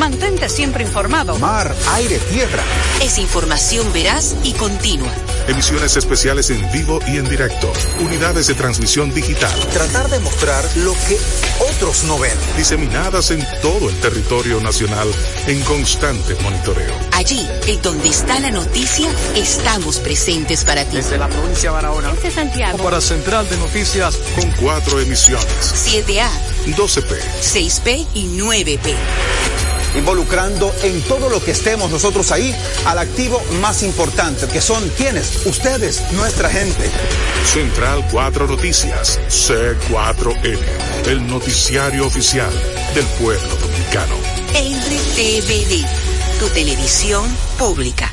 Mantente siempre informado. Mar, aire, tierra. Es información veraz y continua. Emisiones especiales en vivo y en directo. Unidades de transmisión digital. Tratar de mostrar lo que otros no ven. Diseminadas en todo el territorio nacional en constante monitoreo. Allí, en donde está la noticia, estamos presentes para ti. Desde la provincia de Barahona. Desde Santiago. Para Central de Noticias. Con cuatro emisiones. 7A. 12P. 6P y 9P involucrando en todo lo que estemos nosotros ahí al activo más importante, que son quienes, ustedes, nuestra gente. Central 4 Noticias, C4N, el noticiario oficial del pueblo dominicano. RTVD, tu televisión pública.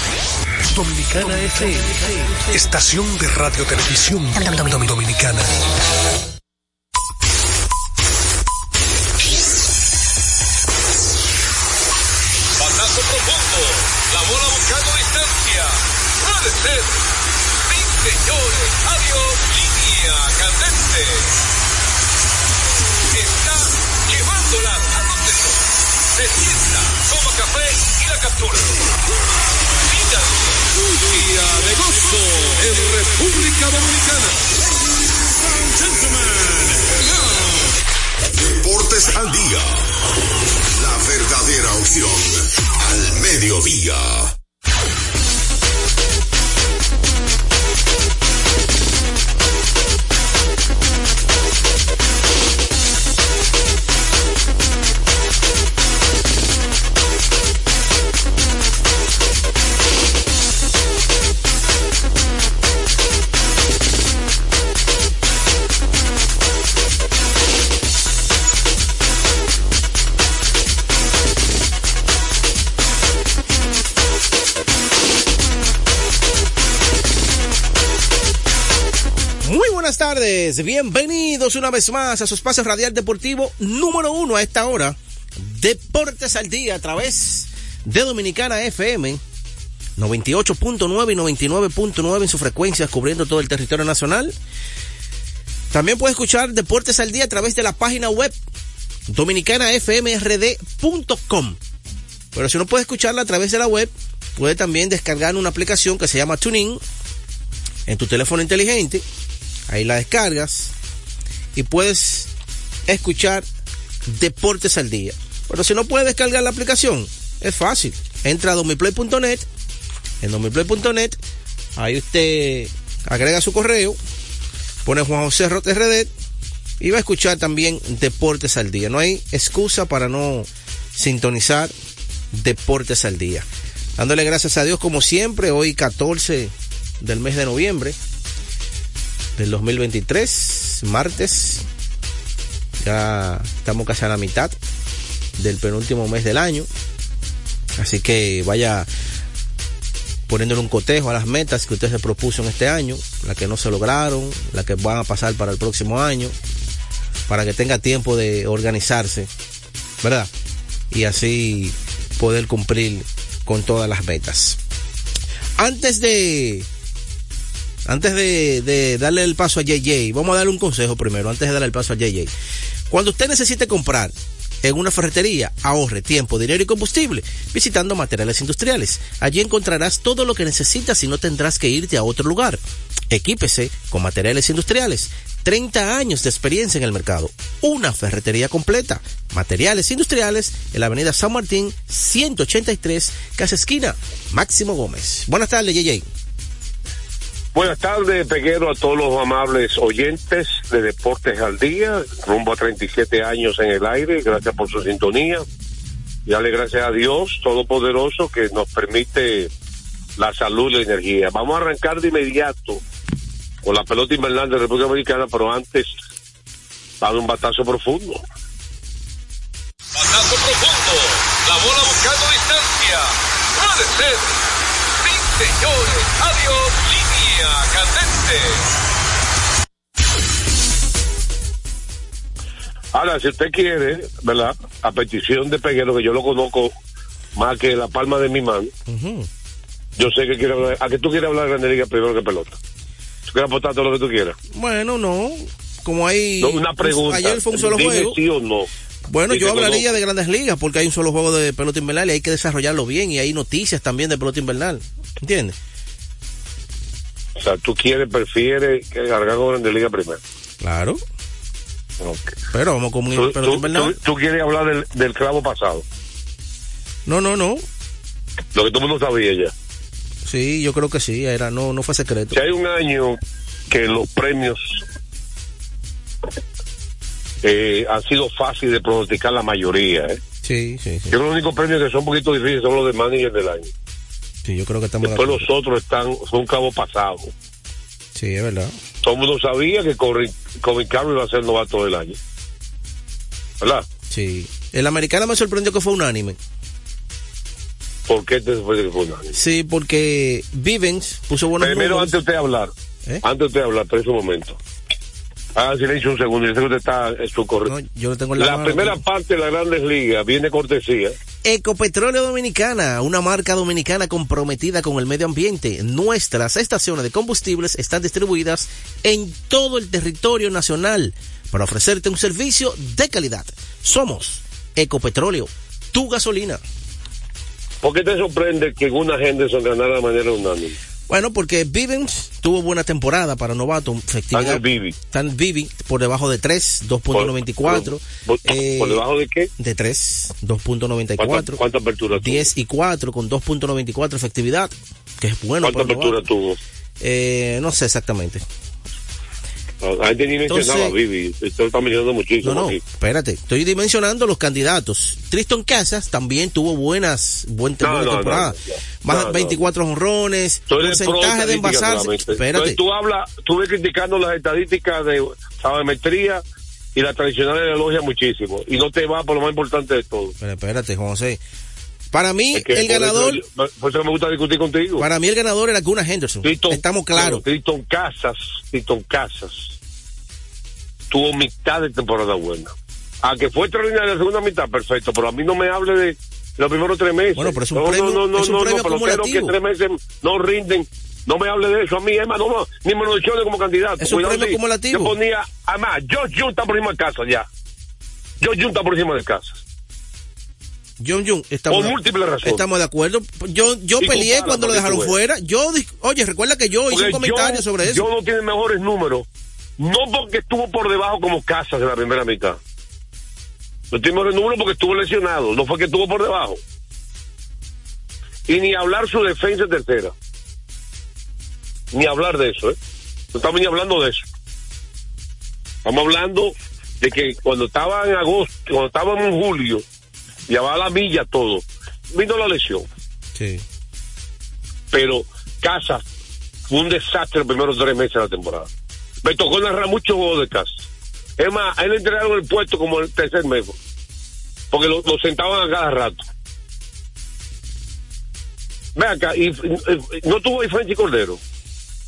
Dominicana FM, estación de radio televisión dominicana. Pasazo profundo, la bola buscando distancia. Puede ser. Sí, señores, adiós, línea candente. Está llevándola a donde se sienta, toma café la captura. Día de gozo en República Dominicana. Deportes al día. La verdadera opción al mediodía. Bienvenidos una vez más a su espacio radial deportivo número uno a esta hora. Deportes al día a través de Dominicana FM 98.9 y 99.9 en sus frecuencias cubriendo todo el territorio nacional. También puede escuchar Deportes al día a través de la página web dominicanafmrd.com. Pero si no puede escucharla a través de la web, puede también descargar una aplicación que se llama TuneIn en tu teléfono inteligente Ahí la descargas y puedes escuchar Deportes al Día. Pero si no puedes descargar la aplicación, es fácil. Entra a domiplay.net. En domiplay.net, ahí usted agrega su correo, pone Juan José RD y va a escuchar también Deportes al Día. No hay excusa para no sintonizar Deportes al Día. Dándole gracias a Dios como siempre, hoy 14 del mes de noviembre del 2023, martes. Ya estamos casi a la mitad del penúltimo mes del año. Así que vaya poniéndole un cotejo a las metas que usted se propuso en este año, las que no se lograron, las que van a pasar para el próximo año, para que tenga tiempo de organizarse, ¿verdad? Y así poder cumplir con todas las metas. Antes de antes de, darle el paso a JJ, vamos a darle un consejo primero, antes de darle el paso a JJ. Cuando usted necesite comprar en una ferretería, ahorre tiempo, dinero y combustible visitando materiales industriales. Allí encontrarás todo lo que necesitas y no tendrás que irte a otro lugar. Equípese con materiales industriales 30 años de experiencia en el mercado. Una ferretería completa. Materiales industriales en la avenida San Martín, 183, casa esquina, Máximo Gómez. Buenas tardes, JJ. Buenas tardes, Peguero, a todos los amables oyentes de Deportes al Día, rumbo a 37 años en el aire, gracias por su sintonía. Y dale gracias a Dios Todopoderoso que nos permite la salud y la energía. Vamos a arrancar de inmediato con la pelota invernal de República Dominicana, pero antes dar un batazo profundo. Batazo profundo. La bola buscando distancia. Puede ser. Sí, señores. Adiós. Línea candente. Ahora, si usted quiere, ¿verdad? A petición de Peguero, que yo lo conozco más que la palma de mi mano, yo sé que quiere hablar. ¿A que tú quieres hablar de Grande Liga primero que pelota? ¿Tú quieres apostar todo lo que tú quieras? Bueno, no. Como hay. No, una pregunta. Ayer fue un solo Dime juego. sí o no. Bueno, yo hablaría no. de grandes ligas porque hay un solo juego de pelota invernal y hay que desarrollarlo bien y hay noticias también de pelota invernal. ¿Entiendes? O sea, tú quieres, prefieres que con Grande Liga primero. Claro. Pero vamos con Tú, pelota tú- invernal. tú- tú quieres hablar del, del clavo pasado, No, no, no. lo que todo el mundo sabía ya. Sí, yo creo que sí. Era, no, no fue secreto. Si hay un año que los premios eh, han sido fáciles de pronosticar la mayoría, ¿eh? Sí, sí, sí. Yo creo que los únicos premios que son un poquito difíciles son los de manager del año. Sí, yo creo que estamos de Después acuerdo. los otros están, son cabo pasado. Sí, es verdad. Todo el mundo sabía que Corbin Corbin Carroll iba a ser novato del año. ¿Verdad? Sí. El americano me sorprendió que fue unánime. ¿Por qué te fue que fue un año? Sí, porque Vivens puso buenos Primero, números. antes de usted hablar, ¿Eh? antes de usted hablar, pero un momento. Haga silencio un segundo, yo sé que usted está en su correcto. No, yo lo tengo en la, la mano primera parte de las grandes ligas viene cortesía. Ecopetróleo Dominicana, una marca dominicana comprometida con el medio ambiente. Nuestras estaciones de combustibles están distribuidas en todo el territorio nacional para ofrecerte un servicio de calidad. Somos Ecopetróleo, tu gasolina. ¿Por qué te sorprende que una Henderson ganara de manera unánime? Bueno, porque Vivens tuvo buena temporada para novato, efectividad. Daniel Bibi. Tan Vivi por debajo de 3, 2.94. Por, Eh, ¿por debajo de qué? De 3, ¿Cuánta, 2.94. cuánta apertura tuvo? 10 y 4 con 2.94 efectividad, que es bueno. ¿Cuánta para apertura novato. tuvo? Eh, no sé exactamente. La ni mencionaba a. Esto lo está mencionando muchísimo No, no, aquí. espérate. Estoy dimensionando los candidatos. Tristan Casas también tuvo buenas, buen No, temporada. no. Más No, no. 24 honrones, porcentaje de envasarse. Espérate. Entonces tú hablas, tú ves criticando las estadísticas de sabemetría y las tradicionales le elogia muchísimo. Y no te va por lo más importante de todo. Pero espérate, José. Para mí, Es que el ganador, eso yo- por eso me gusta discutir contigo. para mí el ganador era Gunnar Henderson. Estamos claros. Tristan Casas, Tristan Casas tuvo mitad de temporada buena. A que fue extraordinaria la segunda mitad, perfecto, pero a mí no me hable de los primeros tres meses. Bueno, pero es un no, premio- no, no, es un no, premio no, que tres meses no rinden. No me hable de eso a mí, Emma, no, no, ni me lo mencione como candidato. Es un Cuidado, premio sí. acumulativo. Yo ponía, además, George Jun está por encima de casa ya. George Jun está por encima de casa. John Jun, estamos, Por múltiples razones. estamos de acuerdo. Yo, yo Y peleé cuando lo dejaron fuera. Yo, oye, recuerda que yo hice un comentario yo- sobre eso. Yo no tiene mejores números, no porque estuvo por debajo como Casas en la primera mitad. No tiene mejores números porque estuvo lesionado, no fue que estuvo por debajo. Y ni hablar su defensa en tercera. Ni hablar de eso, ¿eh? No estamos ni hablando de eso. Estamos hablando de que cuando estaba en agosto, cuando estaba en julio, llevaba la milla todo, vino la lesión Sí. pero Casa fue un desastre los primeros tres meses de la temporada. Me tocó narrar muchos juegos de Casa. Es más, a él le entregaron el puesto como el tercer mes, porque lo, lo sentaban a cada rato. Ve acá, y, y- no tuvo ahí Franchi Cordero.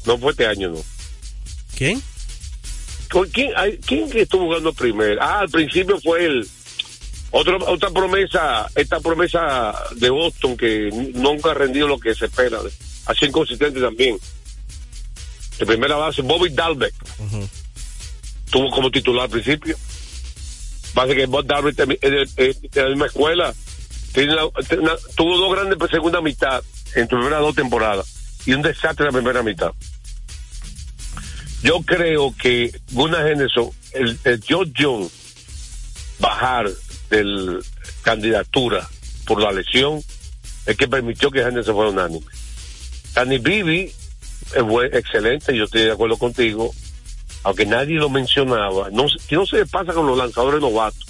No fue este año, no. ¿Quién? ¿Con quién, ay, ¿Quién que estuvo jugando primero? Ah, al principio fue el otro, otra promesa, esta promesa de Boston que nunca ha rendido lo que se espera. Así inconsistente también. De primera base, Bobby Dalbeck tuvo como titular al principio. Base que Bob Dalbeck eh, de la misma escuela. Tiene la- tiene una- tuvo dos grandes segunda mitad en sus primeras dos temporadas y un desastre en la primera mitad. Yo creo que Gunnar Henderson, el, el George John bajar del candidatura por la lesión es que permitió que Henderson fuera unánime. Danny Bibi es buen- excelente, yo estoy de acuerdo contigo, aunque nadie lo mencionaba. No, ¿Qué no se le pasa con los lanzadores novatos?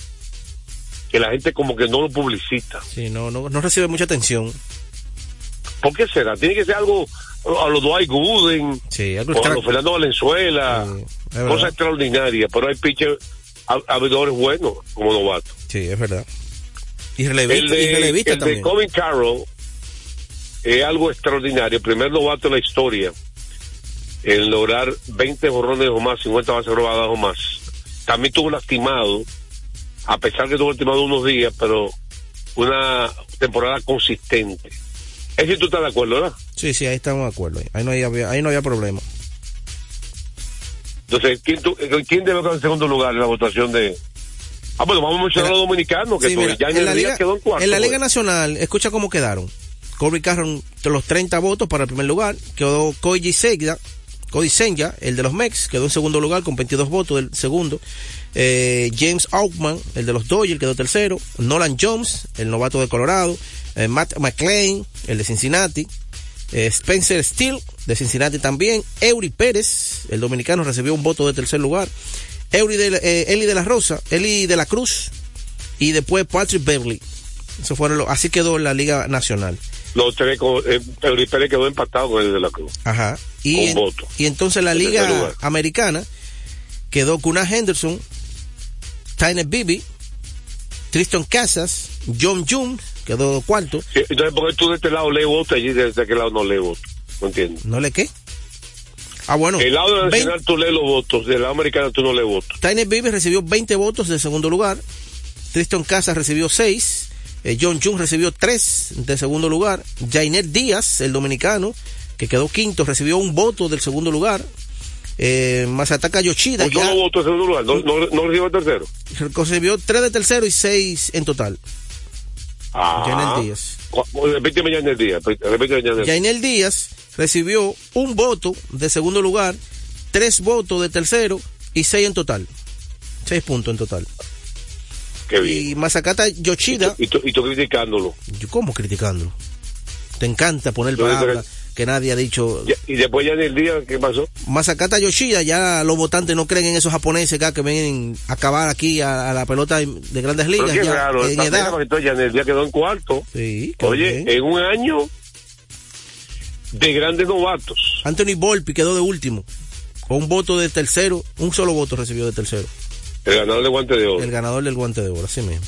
Que la gente como que no lo publicita. Sí, no, no, no recibe mucha atención. ¿Por qué será? Tiene que ser algo a los Dwight Gooden, Sí, algo o a los Fernando Valenzuela, verdad. cosa extraordinaria, pero hay pitchers, abridores buenos como novatos. Sí, es verdad. Y El relevista, y de, relevista el de. Colin Carroll es algo extraordinario. El primer novato de la historia en lograr 20 jorrones o más, 50 bases robadas o más. También estuvo lastimado, a pesar que estuvo lastimado unos días, pero una temporada consistente. Es si tú estás de acuerdo, ¿verdad? Sí, sí, ahí estamos de acuerdo. Ahí no había, ahí no había problema. Entonces, ¿quién, tú- ¿quién debe quedar en segundo lugar en la votación de...? Ah, bueno, vamos a mencionar a los dominicanos, que Sí, mira, ya en, la liga, quedó en cuarto. en la Liga pues. Nacional, escucha cómo quedaron. Corby Carron, los 30 votos para el primer lugar. Quedó Koji Senja, Cody Senja, el de los Mex, quedó en segundo lugar con 22 votos del segundo. Eh, James Aukman, el de los Dodgers, quedó tercero. Nolan Jones, el novato de Colorado. Eh, Matt McClain, el de Cincinnati. Eh, Spencer Steele, de Cincinnati también. Eury Pérez, el dominicano, recibió un voto de tercer lugar. Eury de, la- eh, Eli de la Rosa, Eli de la Cruz, y después Patrick Beverly. Eso fueron los- así quedó la Liga Nacional. Los tres, eh, Eury Pérez quedó empatado con el de la Cruz. Ajá. Y, Con en- voto. y entonces la Liga. Americana quedó Kuna Henderson, Tyner Bibi, Tristan Casas, John June, quedó cuarto. Sí, Entonces, ¿por qué tú de este lado lees voto y de aquel lado no lees voto? No entiendo. ¿No le qué? Ah, bueno. El lado nacional tú lees los votos, del lado americano tú no lees votos. Tyner Bibi recibió 20 votos de segundo lugar. Tristan Casas recibió 6. Eh, John June recibió 3 de segundo lugar. Jainer Díaz, el dominicano, que quedó quinto, recibió un voto del segundo lugar. Eh, Masataka Yoshida Un ya solo voto segundo lugar, no, no, no recibe el tercero. recibió 3 de tercero y 6 en total. Ah. Jainer Díaz. Repíteme ya en el día. Repíteme ya en el día. Jainer Díaz recibió un voto de segundo lugar, 3 votos de tercero y 6 en total. 6 puntos en total. Qué bien. Y Masakata Yoshida, Y tú, y tú criticándolo. yo como criticándolo. Te encanta poner palabras que nadie ha dicho. Ya- y después ya en el día, ¿qué pasó? Masakata Yoshida, ya los votantes no creen en esos japoneses acá que vienen a acabar aquí a, a la pelota de grandes Pero ligas. qué ya raro. en esta edad. pena, porque entonces ya en el día quedó en cuarto. Sí, Oye, bien. en un año de grandes novatos. Anthony Volpi quedó de último. Con un voto de tercero, un solo voto recibió de tercero. El ganador de guante de oro. El ganador del guante de oro, así mismo.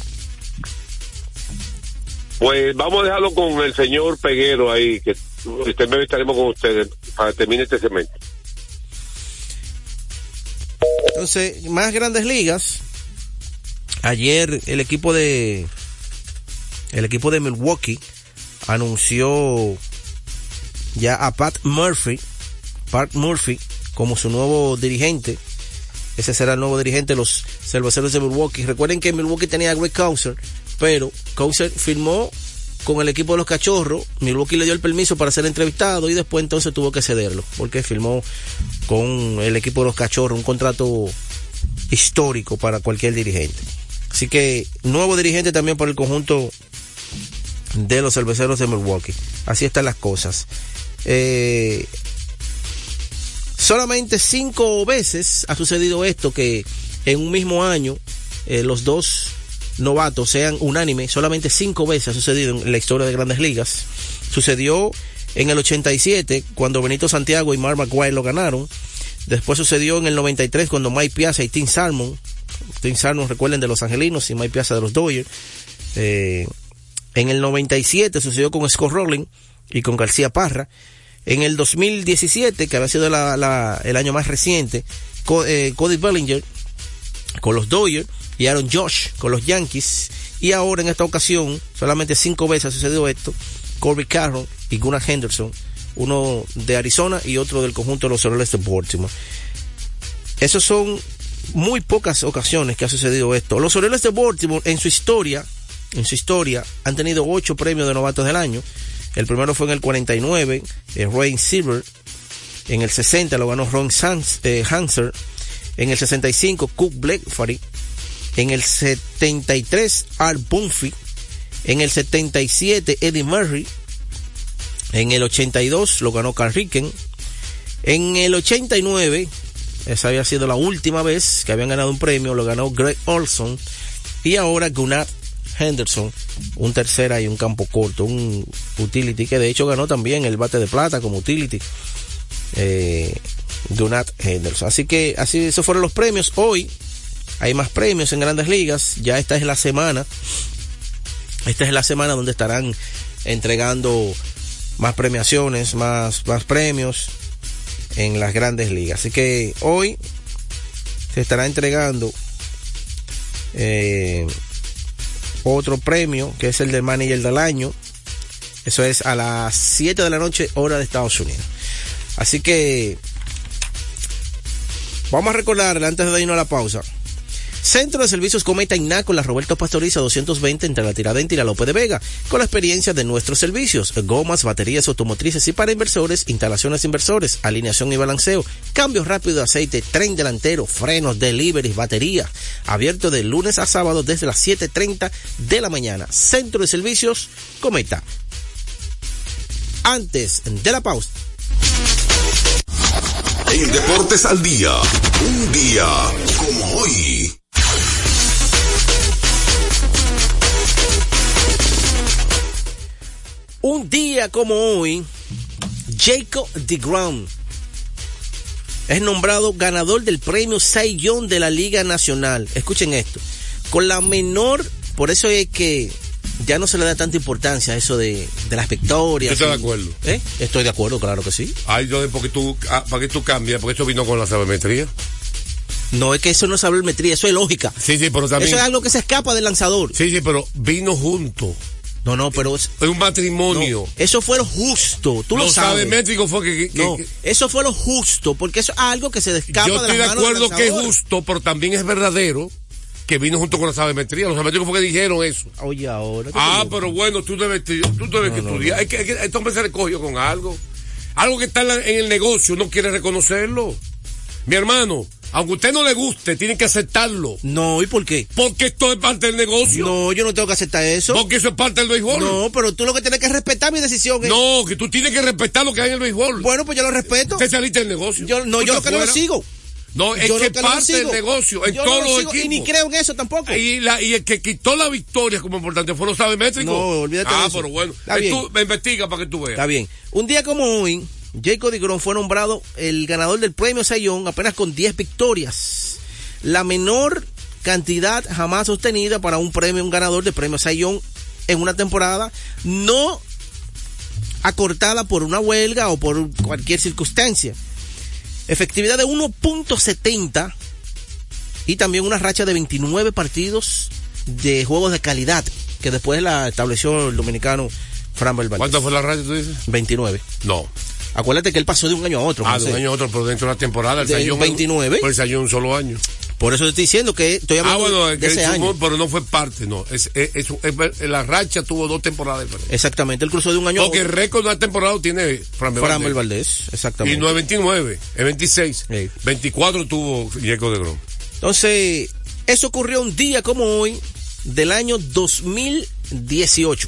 Pues vamos a dejarlo con el señor Peguero ahí, que este mes estaremos con ustedes para que termine este segmento. Entonces, más grandes ligas. Ayer el equipo de el equipo de Milwaukee anunció ya a Pat Murphy, Pat Murphy como su nuevo dirigente. Ese será el nuevo dirigente de los cerveceros de Milwaukee. Recuerden que Milwaukee tenía a Greg Causer, pero Causer firmó con el equipo de los cachorros. Milwaukee le dio el permiso para ser entrevistado y después entonces tuvo que cederlo porque firmó con el equipo de los cachorros un contrato histórico para cualquier dirigente. Así que nuevo dirigente también para el conjunto de los cerveceros de Milwaukee. Así están las cosas. Eh, solamente cinco veces ha sucedido esto que en un mismo año eh, los dos novatos sean unánimes. Solamente cinco veces ha sucedido en la historia de grandes ligas. Sucedió en el 87 cuando Benito Santiago y Mark McGuire lo ganaron. Después sucedió en el 93 cuando Mike Piazza y Tim Salmon, Tim Salmon recuerden de los Angelinos y Mike Piazza de los Dodgers. Eh, en el 97 sucedió con Scott Rowling y con García Parra. En el 2017, que había sido el año más reciente, eh, Cody Bellinger con los Dodgers y Aaron Josh con los Yankees. Y ahora en esta ocasión, solamente cinco veces ha sucedido esto, Corby Carroll y Gunnar Henderson, uno de Arizona y otro del conjunto de los Orioles de Baltimore. Esos son muy pocas ocasiones que ha sucedido esto. Los Orioles de Baltimore en su historia, en su historia, han tenido ocho premios de novatos del año. El primero fue en el 49, el Ray Silver. En el 60 lo ganó Ron eh, Hanser. En el 65 Cook Blackford. En el 73 Art Bunfy. En el 77 Eddie Murray. En el 82 lo ganó Carl Ricken. En el 89, esa había sido la última vez que habían ganado un premio, lo ganó Greg Olson. Y ahora Gunnar Henderson, un tercera y un campo corto, un utility que de hecho ganó también el bate de plata como utility. Eh, Gunnar Henderson. Así que así esos fueron los premios. Hoy hay más premios en grandes ligas. Ya esta es la semana. Esta es la semana donde estarán entregando más premiaciones, más, más premios en las grandes ligas. Así que hoy se estará entregando eh, otro premio que es el del manager del año. Eso es a las 7 de la noche, hora de Estados Unidos. Así que vamos a recordarle antes de irnos a la pausa. Centro de Servicios Cometa la Roberto Pastoriza 220 entre la Tiradentes y la Lope de Vega, con la experiencia de nuestros servicios, gomas, baterías automotrices y para inversores, instalaciones inversores, alineación y balanceo, cambios rápidos de aceite, tren delantero, frenos, deliveries, batería, abierto de lunes a sábado desde las 7.30 de la mañana. Centro de Servicios Cometa. Antes de la pausa. En Deportes al Día, un día como hoy. Día como hoy, Jacob DeGrom es nombrado ganador del premio Cy Young de la Liga Nacional. Escuchen esto. Con la menor, por eso es que ya no se le da tanta importancia a eso de, de las victorias. ¿Estás de acuerdo? ¿Eh? Estoy de acuerdo, claro que sí. Ay, yo, porque tú, ah, ¿para qué tú cambias? Porque esto vino con la sabermetría. No es que eso no es sabermetría, eso es lógica. Sí, sí, pero también. Eso es algo que se escapa del lanzador. Sí, sí, pero vino junto. No, no, pero es, Es un matrimonio. eso fue lo justo. Tú lo, Lo sabes. sabermétrico fue que. No, que- eso fue lo justo, porque eso es algo que se escapa yo de estoy de acuerdo que es justo, pero también es verdadero que vino junto con la sabermetría. Los sabermétricos fue que dijeron eso. Oye, ahora. ¿qué Ah, digo? pero bueno, tú debes, tú debes que estudiar. Hay que, hay que- este hombre se recogió con algo. Algo que está en, la- en el negocio, no quiere reconocerlo. Mi hermano, aunque a usted no le guste, tiene que aceptarlo. No, ¿y por qué? Porque esto es parte del negocio. No, yo no tengo que aceptar eso. Porque eso es parte del béisbol. No, pero tú lo que tienes que respetar mi decisión. es- No, que tú tienes que respetar lo que hay en el béisbol. Bueno, pues yo lo respeto. Usted saliste del negocio. Yo, no, yo lo que no lo sigo. No, es Yo que parte del negocio, en Yo todos lo los equipos. Y ni creo en eso tampoco. Y, la, y el que quitó la victoria como importante fue los sabermétricos. No, olvídate ah, de eso. pero bueno. Está bien. Tú me investiga para que tú veas. Está bien. Un día como hoy, Jacob DeGrom fue nombrado el ganador del premio Sayón apenas con 10 victorias. La menor cantidad jamás sostenida para un premio, un ganador de premio Sayón en una temporada no acortada por una huelga o por cualquier circunstancia. Efectividad de 1.70 y también una racha de 29 partidos de juegos de calidad que después la estableció el dominicano Fran Valdez. ¿Cuánto fue la radio, tú dices? 29. No. Acuérdate que él pasó de un año a otro. Ah, de un año a otro, pero dentro de la temporada. El De Sayón- 29. Pues el Sayón un solo año. Por eso te estoy diciendo que estoy Ah, hablando bueno, de que ese año. pero no fue parte, no. Es, es, es- la racha tuvo dos temporadas diferentes. Exactamente, él cruzó de un año Porque el récord de la temporada tiene Fran Valdez. Valdés, exactamente. Y no es 29, es 26. Sí. 24 tuvo Jacob de Grom. Entonces, eso ocurrió un día como hoy del año 2018.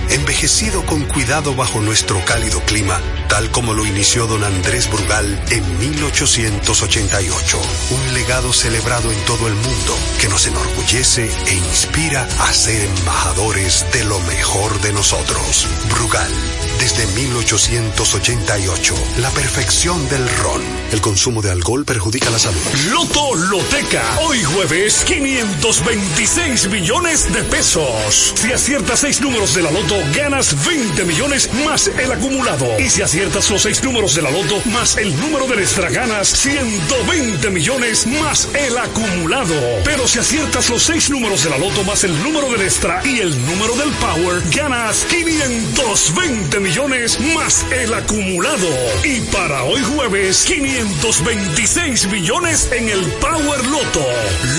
envejecido con cuidado bajo nuestro cálido clima, tal como lo inició don Andrés Brugal en 1888. Un legado celebrado en todo el mundo que nos enorgullece e inspira a ser embajadores de lo mejor de nosotros. Brugal, desde 1888, la perfección del ron. El consumo de alcohol perjudica la salud. Loto Loteca. Hoy jueves, 526 millones de pesos. Si aciertas seis números de la Loto, ganas 20 millones más el acumulado. Y si aciertas los seis números de la Loto más el número de extra, ganas 120 millones más el acumulado. Pero si aciertas los seis números de la Loto más el número del extra y el número del Power, ganas 520 millones más el acumulado. Y para hoy jueves, 526 millones en el Power Loto.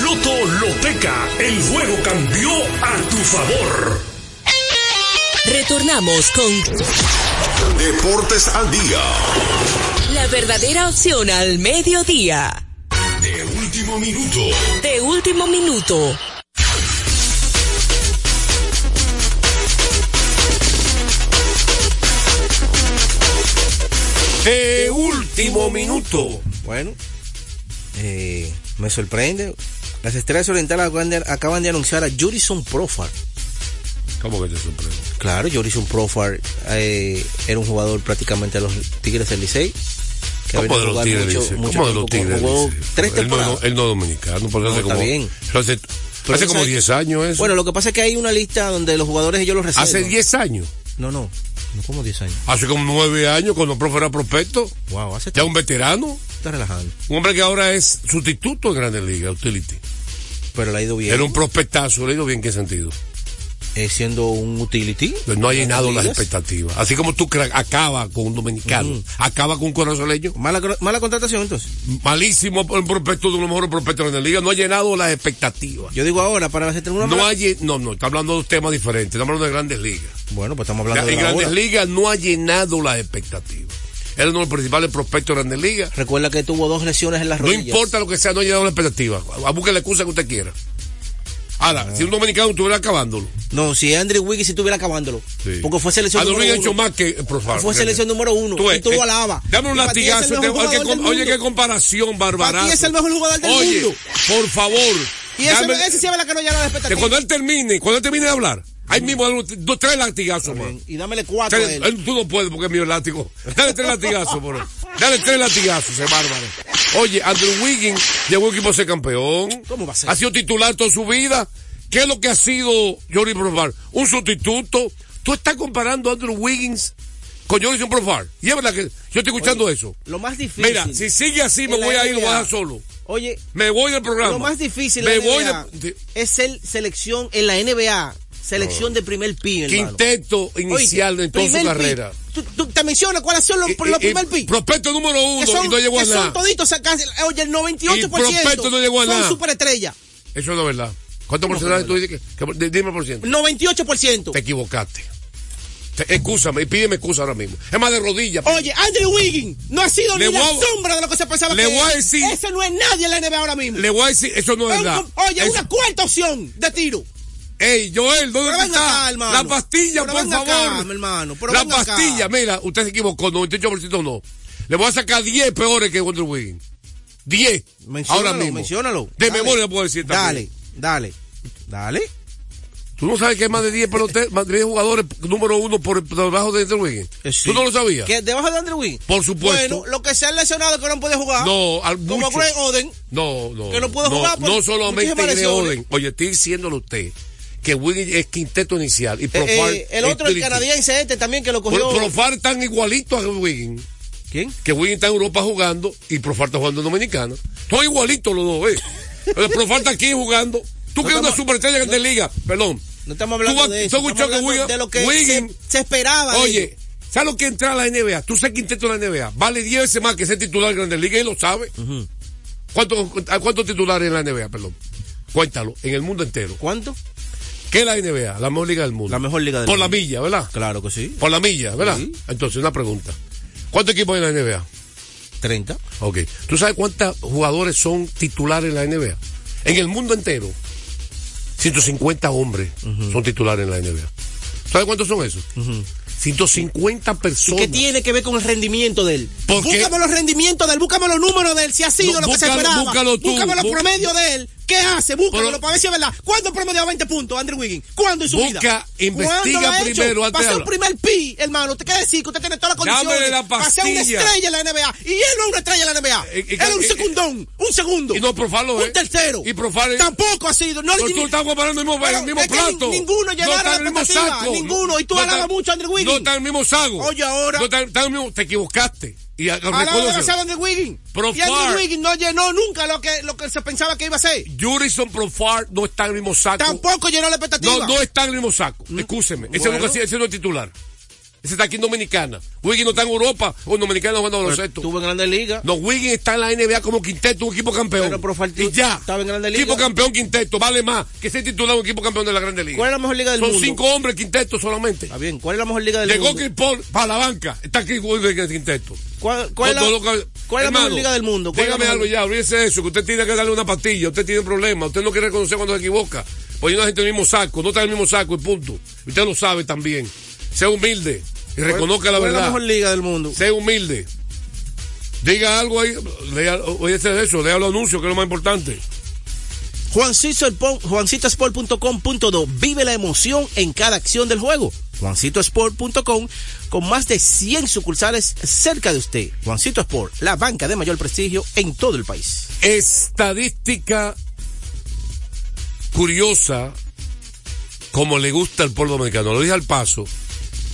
Loto Loteca, el juego cambió a tu favor. Retornamos con Deportes al día. la verdadera opción al mediodía. De último minuto. De último minuto. De último minuto. Bueno, eh, me sorprende. Las estrellas orientales acaban de, acaban de anunciar a Jurison Profar. ¿Cómo que te sorprende? Claro, Jurison Profar eh, era un jugador prácticamente de los Tigres del Licey. ¿Cómo de los Tigres? mucho- mucho ¿Cómo de los Tigres? tres Él no, temporadas. él no dominicano, porque No, hace está como, bien. eso hace, Pero hace como sabes- 10 años eso. Bueno, lo que pasa es que hay una lista donde los jugadores ellos los reservan. hace 10 años. No, no, no como 10 años. Hace como 9 años cuando el profe era prospecto. Wow, hace Ya un veterano. Está relajando. Un hombre que ahora es sustituto en Grandes Ligas, utility. Pero le ha ido bien. Era un prospectazo, le ha ido bien, ¿en qué sentido? Eh, siendo un utility. Pues no ha llenado las expectativas. Así como tú acaba con un dominicano, acaba con un corazoleño. Mala, mala contratación entonces. Malísimo el prospecto de los mejores prospectos de la liga. No ha llenado las expectativas. Yo digo ahora, para hacer una No, ha lle- no, no, está hablando de un tema diferente. Estamos hablando de grandes ligas. Bueno, pues estamos hablando en de la grandes hora. ligas no ha llenado las expectativas. Él es uno de los principales prospectos de grandes ligas. Recuerda que tuvo dos lesiones en las No rodillas. importa lo que sea, no ha llenado las expectativas. A busque la excusa que usted quiera. Ahora, Ah. si un dominicano estuviera acabándolo. No, si Andrew Wiggins estuviera acabándolo. Sí. Porque fue selección Andrew número uno. hecho más que Profar. Fue selección número uno. Tú y tuvo eh. Dame un latigazo. te- oye, qué, oye, comparación, barbarazo. Ti es el mejor jugador del Oye, mundo. por favor. Y ese, dame- ese sí la que no llena las que expectativas. cuando él termine, cuando él termine de hablar, ahí mismo dos, tres latigazos más. Y dámele cuatro Tres- a él. él- tú no puedes porque es mío el látigo. Dale tres latigazos, por. Dale tres latigazos, ese bárbaro. Oye, Andrew Wiggins llegó a un equipo a ser campeón. ¿Cómo va a ser? Ha sido titular toda su vida. ¿Qué es lo que ha sido Jory Profar? Un sustituto. Tú estás comparando a Andrew Wiggins con Jorison Profar. Y es verdad que yo estoy escuchando eso. Lo más difícil. Mira, si sigue así me voy a ir, lo dejar solo. Oye, Me voy del programa. lo más difícil me la voy NBA de- es ser selección en la NBA. Selección de primer pi, hermano. quinteto inicial Oye, en toda su carrera. Tú, tú te mencionas cuáles son los, Y- los primer pi. Prospecto número uno son, y no llegó a nada. son toditos oye, el 98% Y prospecto no llegó a son nada. superestrellas. Eso no es verdad. ¿Cuánto ¿Cómo porcentaje tú dices que, que- dime por ciento? 98%. Te equivocaste. Te- excúsame y pídeme excusa ahora mismo. Es más de rodillas. Oye, Andrew Wiggins no ha sido Le ni la a- sombra de lo que se pensaba le que voy a decir- Ese no es nadie en la NBA ahora mismo. Le voy a decir, eso no es Es verdad. oye, una cuarta opción de tiro. Ey, Joel, ¿dónde Pero está? acá, la pastilla, Pero por favor. acá, mi hermano. Pero la venga acá. pastilla, mira, usted se equivocó, 98% no. Le voy a sacar 10 peores que Andrew Wiggins. 10. Menciónalo, Ahora mismo. menciónalo. De Dale. memoria puedo decir también. Dale, dale, dale. ¿Tú no sabes que hay más de 10 pelote- más de 10 jugadores número uno por por debajo de Andrew Wiggins? ¿Tú no lo sabías? ¿Que debajo de Andrew Wiggins? Por supuesto. Bueno, los que se han lesionado que no han podido jugar. No, al Como. Greg Oden. No, no. Que no puede jugar por No solamente Greg. Oden. Oye, estoy diciéndole a usted que Wiggins es quinteto inicial y Eh, Profar eh, el otro, el utility. canadiense este también que lo cogió. Pro- Profar tan igualito a Wiggins. ¿Quién? Que Wiggins está en Europa jugando y Profar está jugando en Dominicana. Son igualitos los dos, ¿eh? El Profar está aquí jugando. Tú No que eres una superestrella de liga, perdón. No estamos hablando de eso. estamos hablando de lo que Wiggins- se, se esperaba. de Oye. ¿sabes lo que entra a la NBA? Tú sabes quinteto de la NBA. Vale 10 veces más que ser titular en Grandes Ligas y lo sabe. ¿Cuántos, a ¿Cuántos titulares en la NBA, perdón? Cuéntalo, en el mundo entero. ¿Cuánto? ¿Qué es la NBA? La mejor liga del mundo. La mejor liga del Por la mundo. milla, ¿verdad? Claro que sí. Por la milla, ¿verdad? Sí. Entonces, una pregunta. ¿Cuántos equipos hay en la NBA? 30. Ok. ¿Tú sabes cuántos jugadores son titulares en la NBA? En el mundo entero, 150 hombres son titulares en la NBA. ¿Sabes cuántos son esos? 150 ¿Y personas. qué tiene que ver con el rendimiento de él? ¿Por qué? Búscame los rendimientos de él, búscame los números de él, si ha sido No, lo que se esperaba. búscalo tú, búscame los promedios de él. ¿Qué hace? Búscamelo Pero- para ver si es verdad. ¿Cuándo promedió 20 puntos, Andrew Wiggins? ¿Cuándo en su Busca, vida? investiga primero antes ser un primer pi, hermano. Usted quiere decir que usted tiene todas las condiciones la para ser una estrella en la NBA. Y él no es una estrella en la NBA. Eh, eh, él es un eh, secundón, un segundo. Y no, Profalo, un ¿eh? tercero. Y Profalo. Tampoco ha sido. No, tú estás comparando el mismo, el mismo plato. ni- ninguno No llenaron está la expectativa, saco. ninguno. Y tú alabas está- mucho a Andrew Wiggins. No está en el mismo saco. Oye, ahora- No está, está en el mismo, te equivocaste. Y a- reconócelo. demasiado Andrew Wiggins. Y Andrew. Wiggins no llenó nunca lo que, lo que se pensaba que iba a ser. Jurison Profar no está en el mismo saco. Tampoco llenó la expectativa. No, no está en el mismo saco. Escúcheme. Ese, Bueno. nunca, ha sido- ese no es titular. Ese está aquí en Dominicana. Wiggins no está en Europa o en Dominicana jugando baloncesto. Estuvo en Grandes Ligas. No, Wiggins está en la NBA como quinteto, un equipo campeón. Pero Profar y ya. estaba en Grandes Equipo Ligas. campeón, quinteto, vale más que ser titular un equipo campeón de la Grande Liga. ¿Cuál es la mejor liga del Son mundo? cinco hombres, quinteto solamente. Está bien. ¿Cuál es la mejor liga del Llegó mundo? Chris Paul para la banca. Está aquí Wiggins en el quinteto. ¿Cuál, cuál es la, Con todo lo que- cuál es la mejor liga del mundo? ¿Cuál es la Dígame algo ya, olvídese de eso, que usted tiene que darle una pastilla, usted tiene un problema, usted no quiere reconocer cuando se equivoca, poniendo a la gente en el mismo saco, no está en el mismo saco y punto. Usted lo sabe también. Sea humilde y reconozca la ¿Cuál es la verdad. mejor liga del mundo? Sea humilde. Diga algo ahí, lea, oye de eso, lea los anuncios, que es lo más importante. Juancito Sport- juancitosport.com.do Vive la emoción en cada acción del juego. Juancitosport.com con más de 100 sucursales cerca de usted. Juancito Sport, la banca de mayor prestigio en todo el país. Estadística curiosa, como le gusta al pueblo dominicano. Lo dije al paso,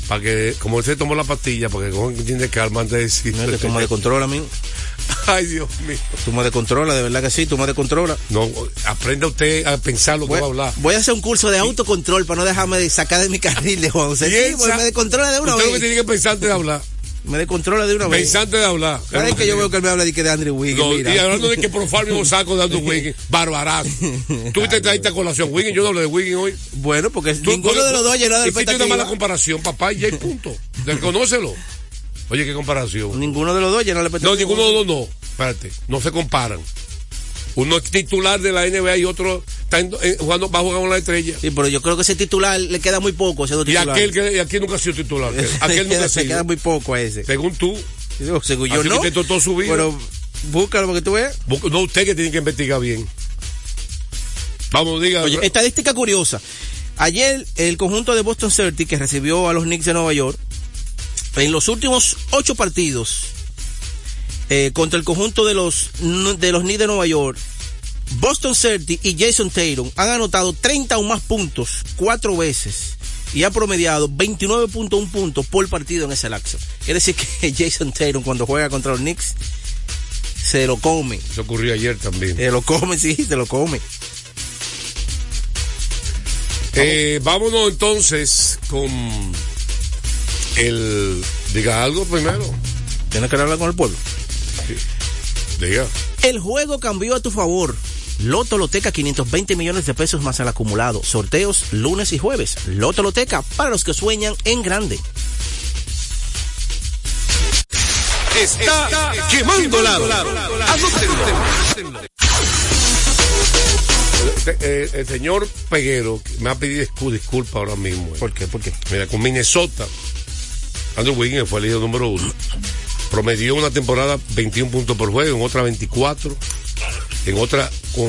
para que, como usted tomó la pastilla, porque como tiene calma antes de decir. No que tú me descontrolas a mí. Ay, Dios mío. Tú me descontrolas, de verdad que sí, tú me descontrolas. No, aprenda usted a pensar lo que va a hablar. voy a hacer un curso de autocontrol para no dejarme de sacar de mi carril de Juan José. Sí, pues me descontrola de una usted lo que vez. tiene que pensar antes de hablar. Me descontrola de una vez. Pensar antes de hablar. Cada vez que yo veo que él me habla de que de Andrew Wiggins, No, mira. y hablando de que profar mismo saco de Andrew Wiggins, barbarazo. Tú te traiste a colación Wiggins, yo no hablo de Wiggins hoy. Bueno, porque Tú- ninguno tú- de los dos llenó de Hiciste una mala comparación, papá, y ya hay punto. Reconócelo. Oye, qué comparación. Ninguno de los dos llenó la expectativa. No, ninguno de los dos, no. Espérate, no se comparan. Uno es titular de la NBA y otro está en- eh, jugando, va a jugar con la estrella. Sí, pero yo creo que ese titular le queda muy poco siendo Y titular. aquel, que, y aquel nunca ha sido titular. Aquel nunca ha Se queda muy poco a ese. Según tú. Digo, según yo no. toda su vida. Pero búscalo porque tú veas. Bu- No, usted que tiene que investigar bien. Vamos, diga. Oye, estadística curiosa. Ayer el conjunto de Boston Celtics que recibió a los Knicks de Nueva York, en los últimos ocho partidos eh, contra el conjunto de los de los Knicks de Nueva York, Boston Celtics y Jason Tatum han anotado 30 o más puntos cuatro veces y ha promediado 29.1 puntos por partido en ese lapso. Quiere decir que Jason Tatum cuando juega contra los Knicks se lo come. Eso ocurrió ayer también. Se lo come, sí, se lo come. Eh, vámonos entonces con el. Diga algo primero. Tienes que hablar con el pueblo. Diga. El juego cambió a tu favor. Loto Loteca 520 millones de pesos más al acumulado. Sorteos lunes y jueves. Loto Loteca para los que sueñan en grande. Está quemando lado. Anótenlo. Eh, eh, el señor Peguero me ha pedido discul- disculpa ahora mismo. ¿Por qué? ¿Por qué? Mira, con Minnesota, Andrew Wiggins fue el líder número uno. Promedió una temporada 21 puntos por juego, en otra 24, en otra con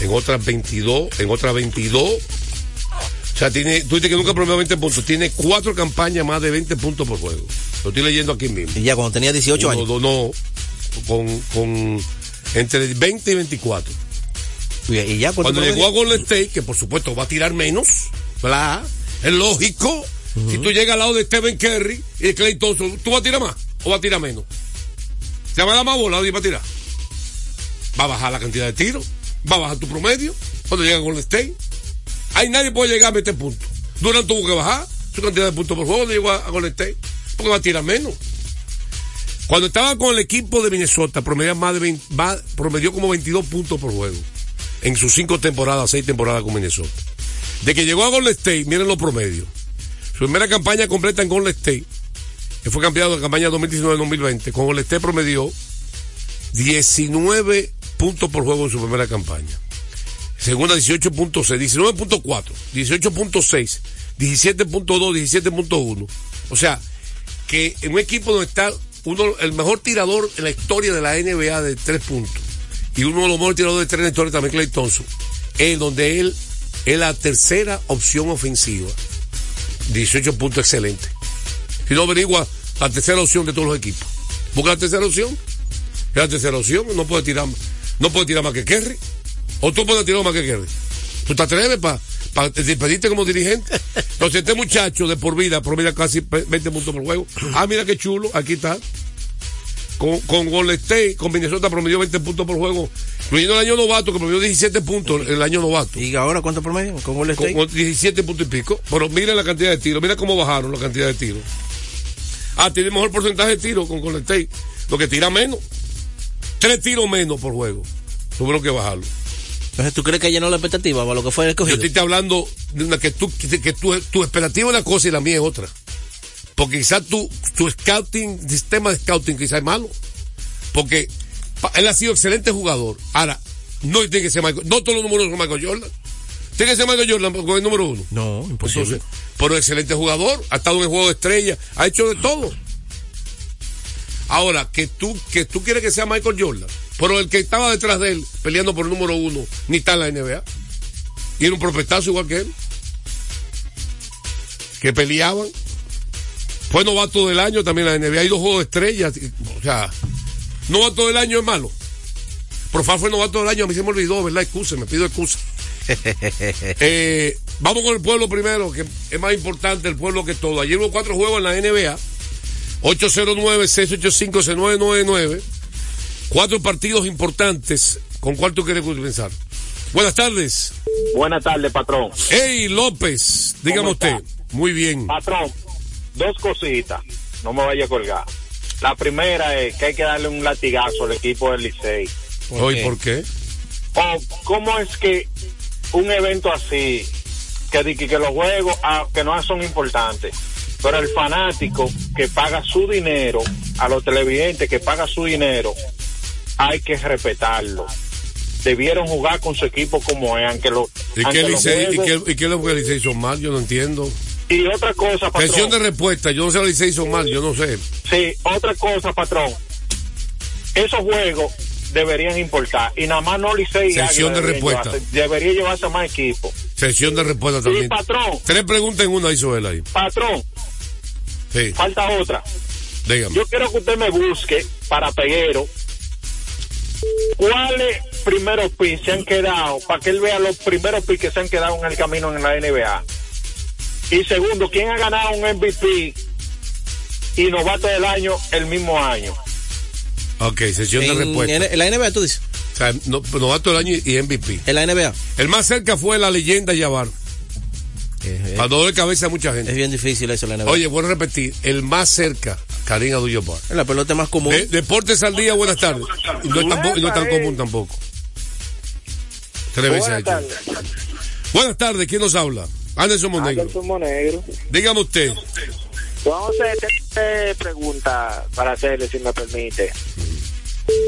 en otra 22, en otra 22. O sea, tiene, tú dices que nunca promedió 20 puntos, tiene cuatro campañas más de 20 puntos por juego. Lo estoy leyendo aquí mismo. Y ya cuando tenía 18 Uno, años. dos, no, con, con entre 20 y 24. Y ya cuando, llegó a Golden State, que por supuesto va a tirar menos, ¿verdad? Es lógico. Si tú llegas al lado de Stephen Curry y de Clay Thompson, ¿tú vas a tirar más o vas a tirar menos? ¿Se va a dar más bola o va a tirar? Va a bajar la cantidad de tiros, va a bajar tu promedio cuando llega Golden State. Ahí nadie puede llegar a meter puntos. Durant tuvo que bajar su cantidad de puntos por juego cuando llegó a, Golden State, porque va a tirar menos. Cuando estaba con el equipo de Minnesota, promedió, más de 20 va- promedió como 22 puntos por juego en sus cinco temporadas, seis temporadas con Minnesota. De que llegó a Golden State, miren los promedios. Su primera campaña completa en Golden State, que fue campeado de campaña 2019-2020, con Golden State promedió 19 puntos por juego en su primera campaña. Segunda 18.6, 19.4, 18.6, 17.2, 17.1. O sea, que en un equipo donde está uno, el mejor tirador en la historia de la NBA de tres puntos y uno de los mejores tiradores de tres en la historia también, Clay Thompson, es donde él es la tercera opción ofensiva. 18 puntos excelente. Si no averigua la tercera opción de todos los equipos. Busca la tercera opción. Es la tercera opción. No puede tirar, no puede tirar más que Kerry. O tú puedes tirar más que Kerry. ¿Tú te atreves para pa, despedirte como dirigente? Entonces este muchacho de por vida, vida casi 20 puntos por juego. Ah, mira qué chulo, aquí está. Con, con Golden State, con Minnesota promedió 20 puntos por juego. Incluyendo el año novato, que promedió 17 puntos el año novato. ¿Y ahora cuánto promedio? ¿Con Golden State? Con, con 17 puntos y pico. Pero mira la cantidad de tiros, mira cómo bajaron la cantidad de tiros. Ah, tiene mejor porcentaje de tiros con Golden State. Lo que tira menos. Tres tiros menos por juego. Tuvieron que bajarlo. Entonces, ¿tú crees que llenó la expectativa para lo que fue el escogido? Yo estoy hablando de una que tú, que, que tu, tu expectativa es una cosa y la mía es otra. Porque quizás tu, tu scouting, sistema de scouting quizás es malo. Porque pa- él ha sido excelente jugador. Ahora, no tiene que ser Michael, no todos los números son Michael Jordan. Tiene que ser Michael Jordan con el número uno. No, imposible. Entonces, pero excelente jugador, ha estado en el juego de estrella, ha hecho de todo. Ahora, que tú, que tú quieres que sea Michael Jordan, pero el que estaba detrás de él peleando por el número uno, ni está en la NBA. Y era un prospectazo igual que él. Que peleaban. Fue novato del año también en la NBA. Hay dos juegos de estrellas. O sea, novato del año es malo. Profar fue novato del año, a mí se me olvidó, ¿verdad? Excusa, me pido excusa. Eh, vamos con el pueblo primero, que es más importante el pueblo que todo. Ayer hubo cuatro juegos en la NBA. 809-685-6999. Cuatro partidos importantes. ¿Con cuál tú quieres comenzar? Buenas tardes. Buenas tardes, patrón. Hey, López, dígame ¿Cómo usted. Muy bien. Patrón, dos cositas. No me vaya a colgar. La primera es que hay que darle un latigazo al equipo del Licey. Hoy, ¿por qué? O cómo es que un evento así, que, que los juegos ah, que no son importantes, pero el fanático que paga su dinero, a los televidentes que paga su dinero, hay que respetarlo. Debieron jugar con su equipo como es, aunque lo, ¿Y qué, los Licey, ¿Y juegos- qué, y qué es lo que hizo mal? Yo no entiendo. y otra cosa, patrón. Sesión de respuesta. Yo no sé lo que hizo mal. Yo no sé. Sí, otra cosa, patrón. Esos juegos deberían importar. Y nada más no Licey Sesión de respuesta. llevarse- debería llevarse más equipo. Sesión de respuesta Sí, también. patrón. Tres preguntas en una hizo él ahí. Patrón, Sí, falta otra. dígame. Yo quiero que usted me busque para Peguero cuáles primeros picks se han quedado, para que él vea los primeros picks que se han quedado en el camino en la NBA. Y segundo, ¿quién ha ganado un MVP y novato del año el mismo año? Ok, sesión de En- respuesta. en la NBA tú dices. O sea, no, novato del año y MVP. En la NBA. El más cerca fue la leyenda Yavar. Para dolor de cabeza a mucha gente. Es bien difícil eso la NBA. Oye, voy a repetir. El más cerca, Karim Abdul-Jabbar. Es la pelota más común. De- Deportes al día, buenas tardes. Y no es, tampoco- y no es tan común tampoco. Tres veces ha hecho. Buenas tardes, ¿quién nos habla? Anderson Monegro. Anderson Monegro. Dígame usted. Entonces, tengo pregunta para hacerle, si me permite.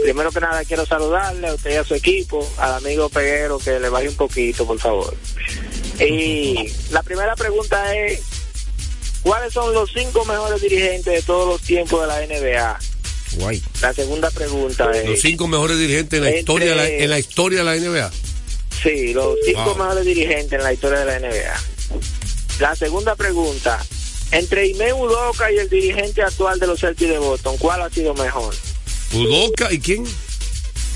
Primero que nada, quiero saludarle a usted y a su equipo, al amigo Peguero, que le baje un poquito, por favor. Y la primera pregunta es, ¿cuáles son los cinco mejores dirigentes de todos los tiempos de la NBA? Guay. La segunda pregunta es... Los cinco mejores dirigentes en la, Entre- historia, de la- en la historia de la NBA. Sí, los cinco Wow. mejores dirigentes en la historia de la NBA. La segunda pregunta, entre Ime Udoka y el dirigente actual de los Celtics de Boston, ¿cuál ha sido mejor? Udoka y quién?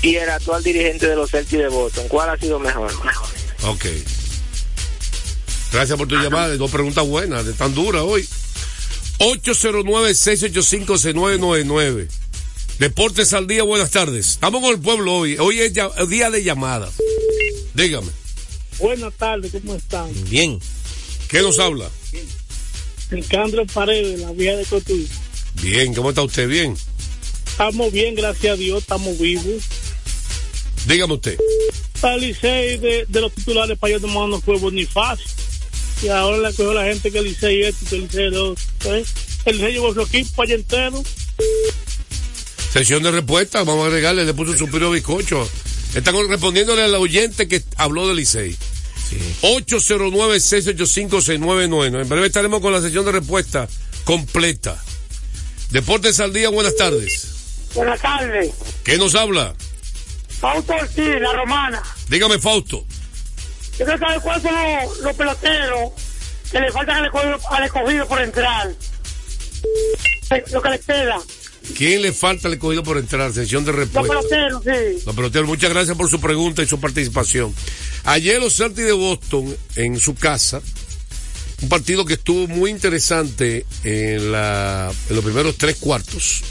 Y el actual dirigente de los Celtics de Boston, ¿cuál ha sido mejor? Ok. Gracias por tu llamada. Dos preguntas buenas, de tan duras hoy. 809-685-6999. Deportes al día, buenas tardes. Estamos con el pueblo hoy. Hoy es ya- día de llamadas. Dígame. Buenas tardes, ¿cómo están? Bien. ¿Qué nos habla? Nicandro Paredes, la vía de Cotuí. Bien, ¿cómo está usted? Bien. Estamos bien, gracias a Dios, estamos vivos. Dígame usted. El Licey de, de los titulares para ellos no fue ni fácil. Y ahora le cogió la gente que el Licey esto y que el Licey lo otro. ¿eh? El Licey llevó su equipo allá entero. Sesión de respuesta, vamos a agregarle, le puso un suspiro bizcocho. Están respondiéndole al oyente que habló del Licey. 809-685-6999. En breve estaremos con la sesión de respuesta completa. Deportes al día, buenas tardes. Buenas tardes. ¿Qué nos habla? Fausto Ortiz, la romana. Dígame, Fausto. Yo quiero saber cuáles son los, los peloteros que le faltan al escogido, al escogido por entrar. Lo que les queda. ¿Quién le falta al escogido por entrar? Sesión de Los respuesta. peloteros, sí. Los peloteros, muchas gracias por su pregunta y su participación. Ayer los Celtics de Boston en su casa, un partido que estuvo muy interesante en, la, en los primeros tres cuartos.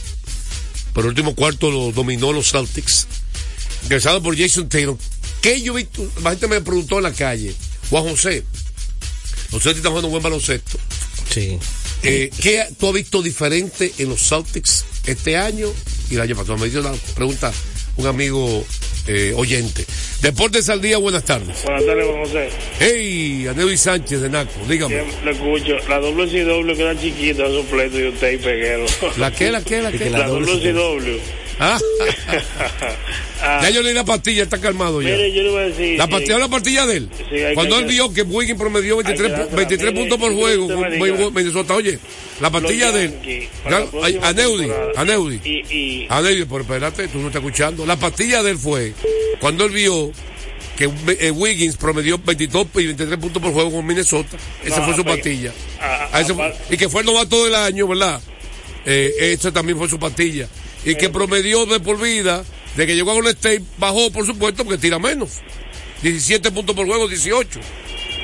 Pero el último cuarto lo dominó los Celtics. Ingresado por Jason Taylor. ¿Qué yo he visto? La gente me preguntó en la calle. Juan José, los Celtics están jugando un buen baloncesto. Sí. Eh, ¿Qué tú has visto diferente en los Celtics este año y el año pasado? Me hizo una pregunta un amigo eh, oyente. Deportes al día, buenas tardes. Buenas tardes, Juan José. Hey, Aneudi Sánchez de Naco, dígame. Siempre lo escucho. La WCW queda chiquita, esos pleitos de usted y Peguero. ¿La qué, la qué, la qué? La WCW. Ah, ya yo leí la pastilla, está calmado ya. Mire, yo le voy a decir. La eh, pastilla, la pastilla de él. Sí, Cuando él vio que Wiggins promedió 23, Hay que dársela. 23 Mire, puntos por juego, con. Minnesota, oye, la pastilla de él. Aneudi. Y, y Aneudi, pero espérate, tú no estás escuchando. La pastilla de él fue cuando él vio que eh, Wiggins promedió 22 y 23 puntos por juego con Minnesota. Esa No, fue su pues, pastilla. a- ese fue- y que fue el novato del año, ¿verdad? Eh, esa también fue su pastilla. Y que promedió de por vida, de que llegó a Golden State, bajó, por supuesto, porque tira menos. 17 puntos por juego, 18.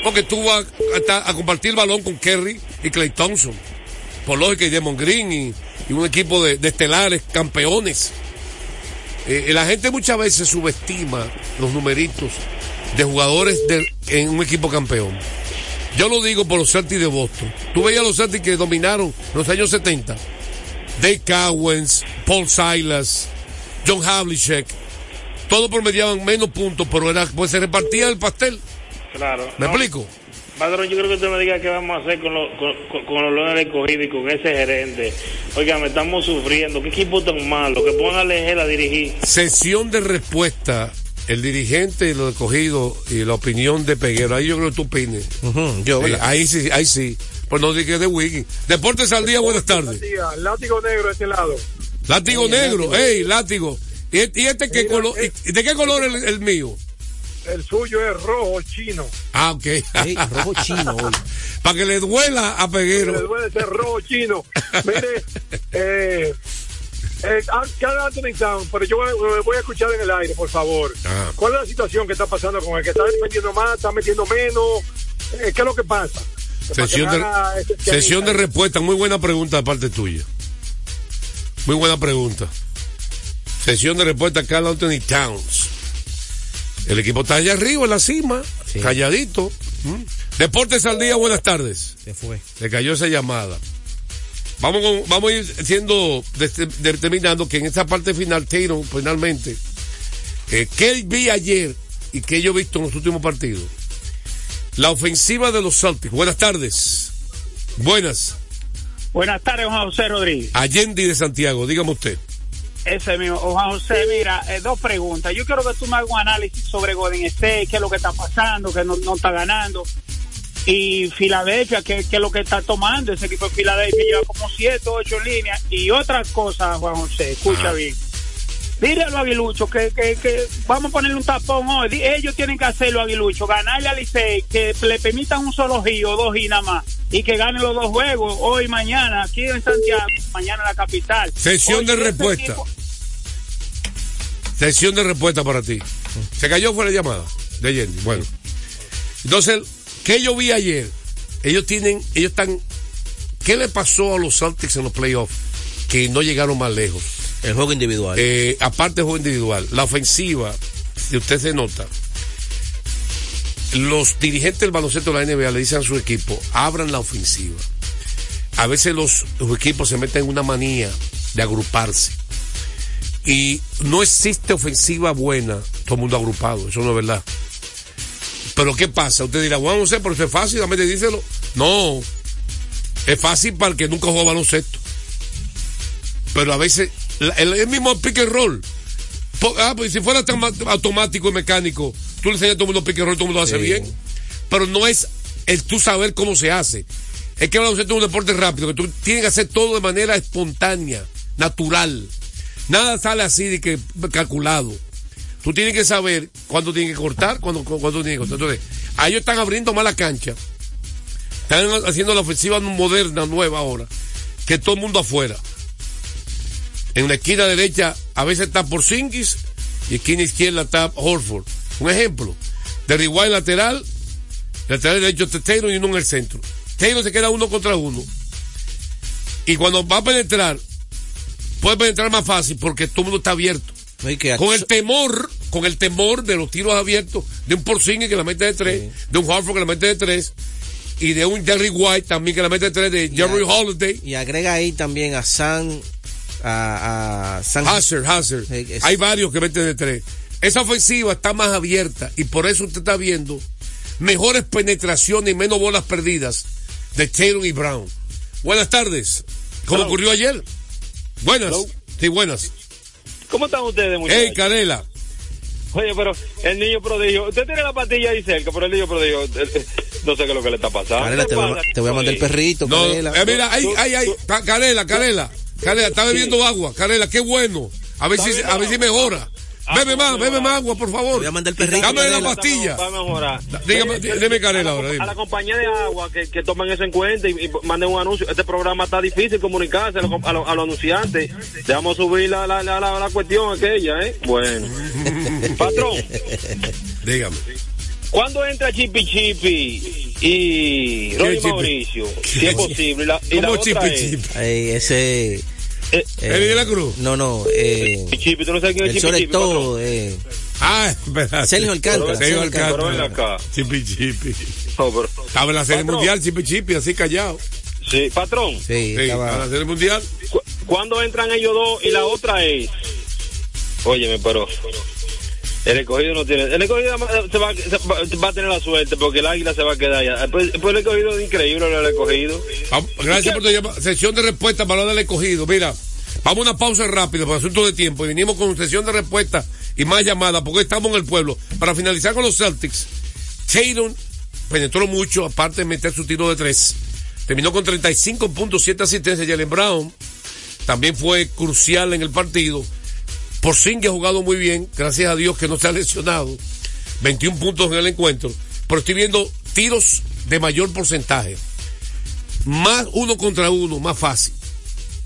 Porque a, hasta a compartir el balón con Kerry y Clay Thompson. Por lógica, y Demon Green y, y un equipo de, de estelares, campeones. Eh, la gente muchas veces subestima los numeritos de jugadores de- en un equipo campeón. Yo lo digo por los Celtics de Boston. Tú veías a los Celtics que dominaron en los años 70. Dave Cowens, Paul Silas, John Havlicek. Todos promediaban menos puntos, pero era, pues se repartía el pastel. claro. ¿Me No, explico? Padrón, yo creo que usted me diga qué vamos a hacer con, los con, con- con los Leones escogidos y con ese gerente. Oiga, me estamos sufriendo. ¿Qué equipo tan malo? Que pongan a Lejel a dirigir. Sesión de respuesta. El dirigente y lo escogido y la opinión de Peguero. Ahí yo creo que tú opines. yo, Eh, ahí sí, ahí sí. Pues no digas de Wiggins. Deportes al día, buenas tardes. Látigo negro de este lado. Látigo negro, ey, látigo. ¿Y este, y este qué color? eh, y ¿De qué color el, el mío? El suyo es rojo chino. Ah, ok. rojo chino hoy. Para que le duela a Le Peguero. duele ser rojo chino. Mire, eh, eh, ah, cada Anthony Town, pero yo voy, voy a escuchar en el aire, por favor. Ah. ¿Cuál es la situación que está pasando con el que está metiendo más, está metiendo menos? Eh, ¿Qué es lo que pasa? Sesión de, sesión de respuesta. Muy buena pregunta de parte tuya. Muy buena pregunta. Sesión de respuesta, Carl Anthony Towns. El equipo está allá arriba, en la cima, calladito. ¿Mm? Deportes al día, buenas tardes. Se fue. Le cayó esa llamada. Vamos, con- vamos a ir siendo, de- determinando que en esta parte final, Taylor, finalmente, eh, ¿qué vi ayer y qué yo he visto en los últimos partidos? La ofensiva de los Celtics. Buenas tardes. Buenas. Buenas tardes, Juan José Rodríguez. Allende de Santiago, dígame usted. Ese mismo. Oh, Juan José, mira, eh, dos preguntas. Yo quiero que tú me hagas un análisis sobre Golden State, qué es lo que está pasando, que no, no está ganando. Y Filadelfia, qué, qué es lo que está tomando. Ese equipo de Filadelfia lleva como siete, ocho líneas. Y otra cosa, Juan José, escucha bien. Dile a los aguiluchos que, que, que vamos a ponerle un tapón hoy. Ellos tienen que hacerlo, aguiluchos. Ganarle a Licey, que le permitan un solo giro, dos y nada más. Y que ganen los dos juegos, hoy mañana, aquí en Santiago, mañana en la capital. Sesión de respuesta. Sesión de respuesta para ti. Se cayó fue la llamada de Allende. Bueno. Entonces, ¿qué yo vi ayer? Ellos tienen, ellos están, ¿qué le pasó a los Celtics en los playoffs? Que no llegaron más lejos. El juego individual. Eh, aparte del juego individual, la ofensiva, si usted se nota, los dirigentes del baloncesto de la NBA le dicen a su equipo, abran la ofensiva. A veces los, los equipos se meten en una manía de agruparse. Y no existe ofensiva buena, todo el mundo agrupado, eso no es verdad. Pero ¿qué pasa? Usted dirá, bueno, no sé, pero eso es fácil, dame díselo. No, es fácil para el que nunca jugó baloncesto. Pero a veces, el, el mismo pick and roll. Ah, pues si fuera tan automático y mecánico, tú le enseñas a todo el mundo pick and roll, todo el mundo lo hace Sí. bien. Pero no es el tú saber cómo se hace. Es que el baloncesto es un deporte rápido, que tú tienes que hacer todo de manera espontánea, natural. Nada sale así de que calculado. Tú tienes que saber cuándo tienes que cortar, cuándo, cuándo tienes que cortar. Entonces, a ellos están abriendo más la cancha. Están haciendo la ofensiva moderna, nueva ahora. Que todo el mundo afuera. En la esquina derecha a veces está Porzingis y esquina izquierda está Horford. Un ejemplo. De lateral, lateral derecho está Taylor y uno en el centro. Taylor se queda uno contra uno. Y cuando va a penetrar, puede penetrar más fácil porque todo el mundo está abierto. Con el temor, con el temor de los tiros abiertos de un Porzingis que la mete de tres, de un Horford que la mete de tres, y de un Jerry White también que la mete de tres, de Jerry Holiday. Y agrega ahí también a San. A, a San Hazard, Hazard. es- Hay varios que meten de tres. Esa ofensiva está más abierta y por eso usted está viendo mejores penetraciones y menos bolas perdidas de Taylor y Brown. Buenas tardes. ¿Cómo Hello. ocurrió ayer? Buenas. Sí, buenas. ¿Cómo están ustedes, muchachos? Hey, Canela. Oye, pero el niño prodigio, usted tiene la pastilla ahí cerca, pero el niño prodigio, eh, eh, no sé qué es lo que le está pasando. Canela, ¿Qué te voy, a- te voy a mandar el perrito. No, Canela. eh, mira, ay, ay, ay, Ca- Canela, Canela. Canela, está bebiendo agua. Canela, qué bueno. A ver si, a ver si mejora. Bebe más, bebe más agua, por favor. voy a mandar el perrito, Dame la pastilla. Va a mejorar. Dígame, Eh, dime Canela a la- ahora, dime. A la compañía de agua que, que tomen eso en cuenta y, y manden un anuncio. Este programa está difícil comunicarse a, los- a los anunciantes. Dejamos subir la, la, la, la, la cuestión aquella, ¿eh? Bueno. Patrón, Dígame. ¿cuándo entra Chipi Chipi y Chipi? Mauricio? Si es posible. Y la, y la ¿Cómo otra Chipi es- Chipi? Ey, ese. Eh, ¿Eddie de la Cruz? No, no. Eh, Chipi, ¿tú no sabes quién es el Chipi todo. Eh, Ah, espérate. Sergio Alcántara, Sergio Alcántara. Chipi Chipi. No, pero- Estaba en la serie Patrón. mundial, Chipi Chipi, así callado. Sí, patrón. sí, Sí, estaba- estaba en la serie mundial. ¿Cu- ¿Cuándo entran ellos dos? Y la otra es. Óyeme, pero. El escogido no tiene. El escogido va, a tener la suerte porque el águila se va a quedar allá. Después, después el escogido es increíble el escogido. Gracias por tu llamada. Sesión de respuesta para hablar del escogido. Mira, vamos a una pausa rápida por asunto de tiempo y venimos con sesión de respuesta y más llamadas porque estamos en el pueblo. Para finalizar con los Celtics, Tatum penetró mucho, aparte de meter su tiro de tres. Terminó con 35.7 asistencias. Jalen Brown también fue crucial en el partido. Por que ha jugado muy bien, gracias a Dios que no se ha lesionado. 21 puntos en el encuentro. Pero estoy viendo tiros de mayor porcentaje. Más uno contra uno, más fácil.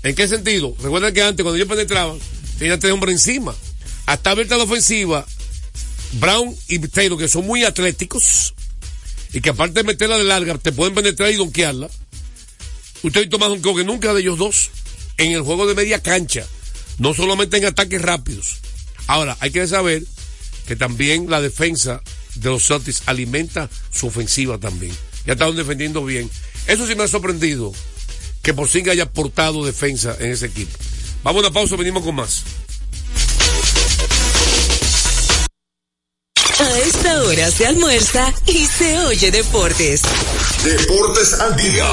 ¿En qué sentido? Recuerden que antes, cuando ellos penetraban, tenían tres hombres encima. Hasta abierta la ofensiva, Brown y Taylor, que son muy atléticos, y que aparte de meterla de larga, te pueden penetrar y donkearla. Usted ha visto que nunca de ellos dos en el juego de media cancha, no solamente en ataques rápidos. Ahora, hay que saber que también la defensa de los Celtics alimenta su ofensiva también. Ya estaban defendiendo bien. Eso sí me ha sorprendido que por sí haya aportado defensa en ese equipo. Vamos a una pausa, venimos con más. A esta hora se almuerza y se oye deportes. Deportes al día.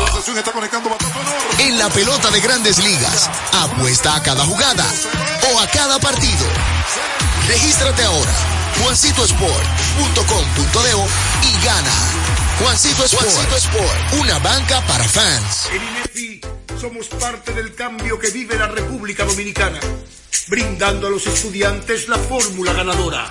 En la pelota de grandes ligas, apuesta a cada jugada o a cada partido. Regístrate ahora, juancitosport.com.de y gana. Juancito Sport, Juancito Sport, una banca para fans. En INEFI somos parte del cambio que vive la República Dominicana, brindando a los estudiantes la fórmula ganadora.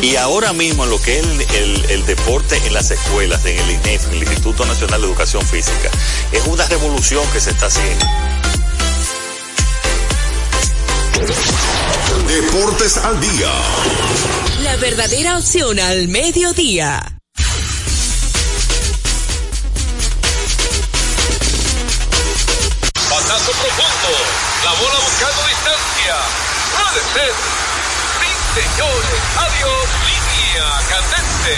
Y ahora mismo lo que es el, el- el deporte en las escuelas, en el INEF, en el Instituto Nacional de Educación Física, es una revolución que se está haciendo. Deportes al día. La verdadera opción al mediodía. bola buscando distancia. Puede ser. Señores. Adiós, línea candente.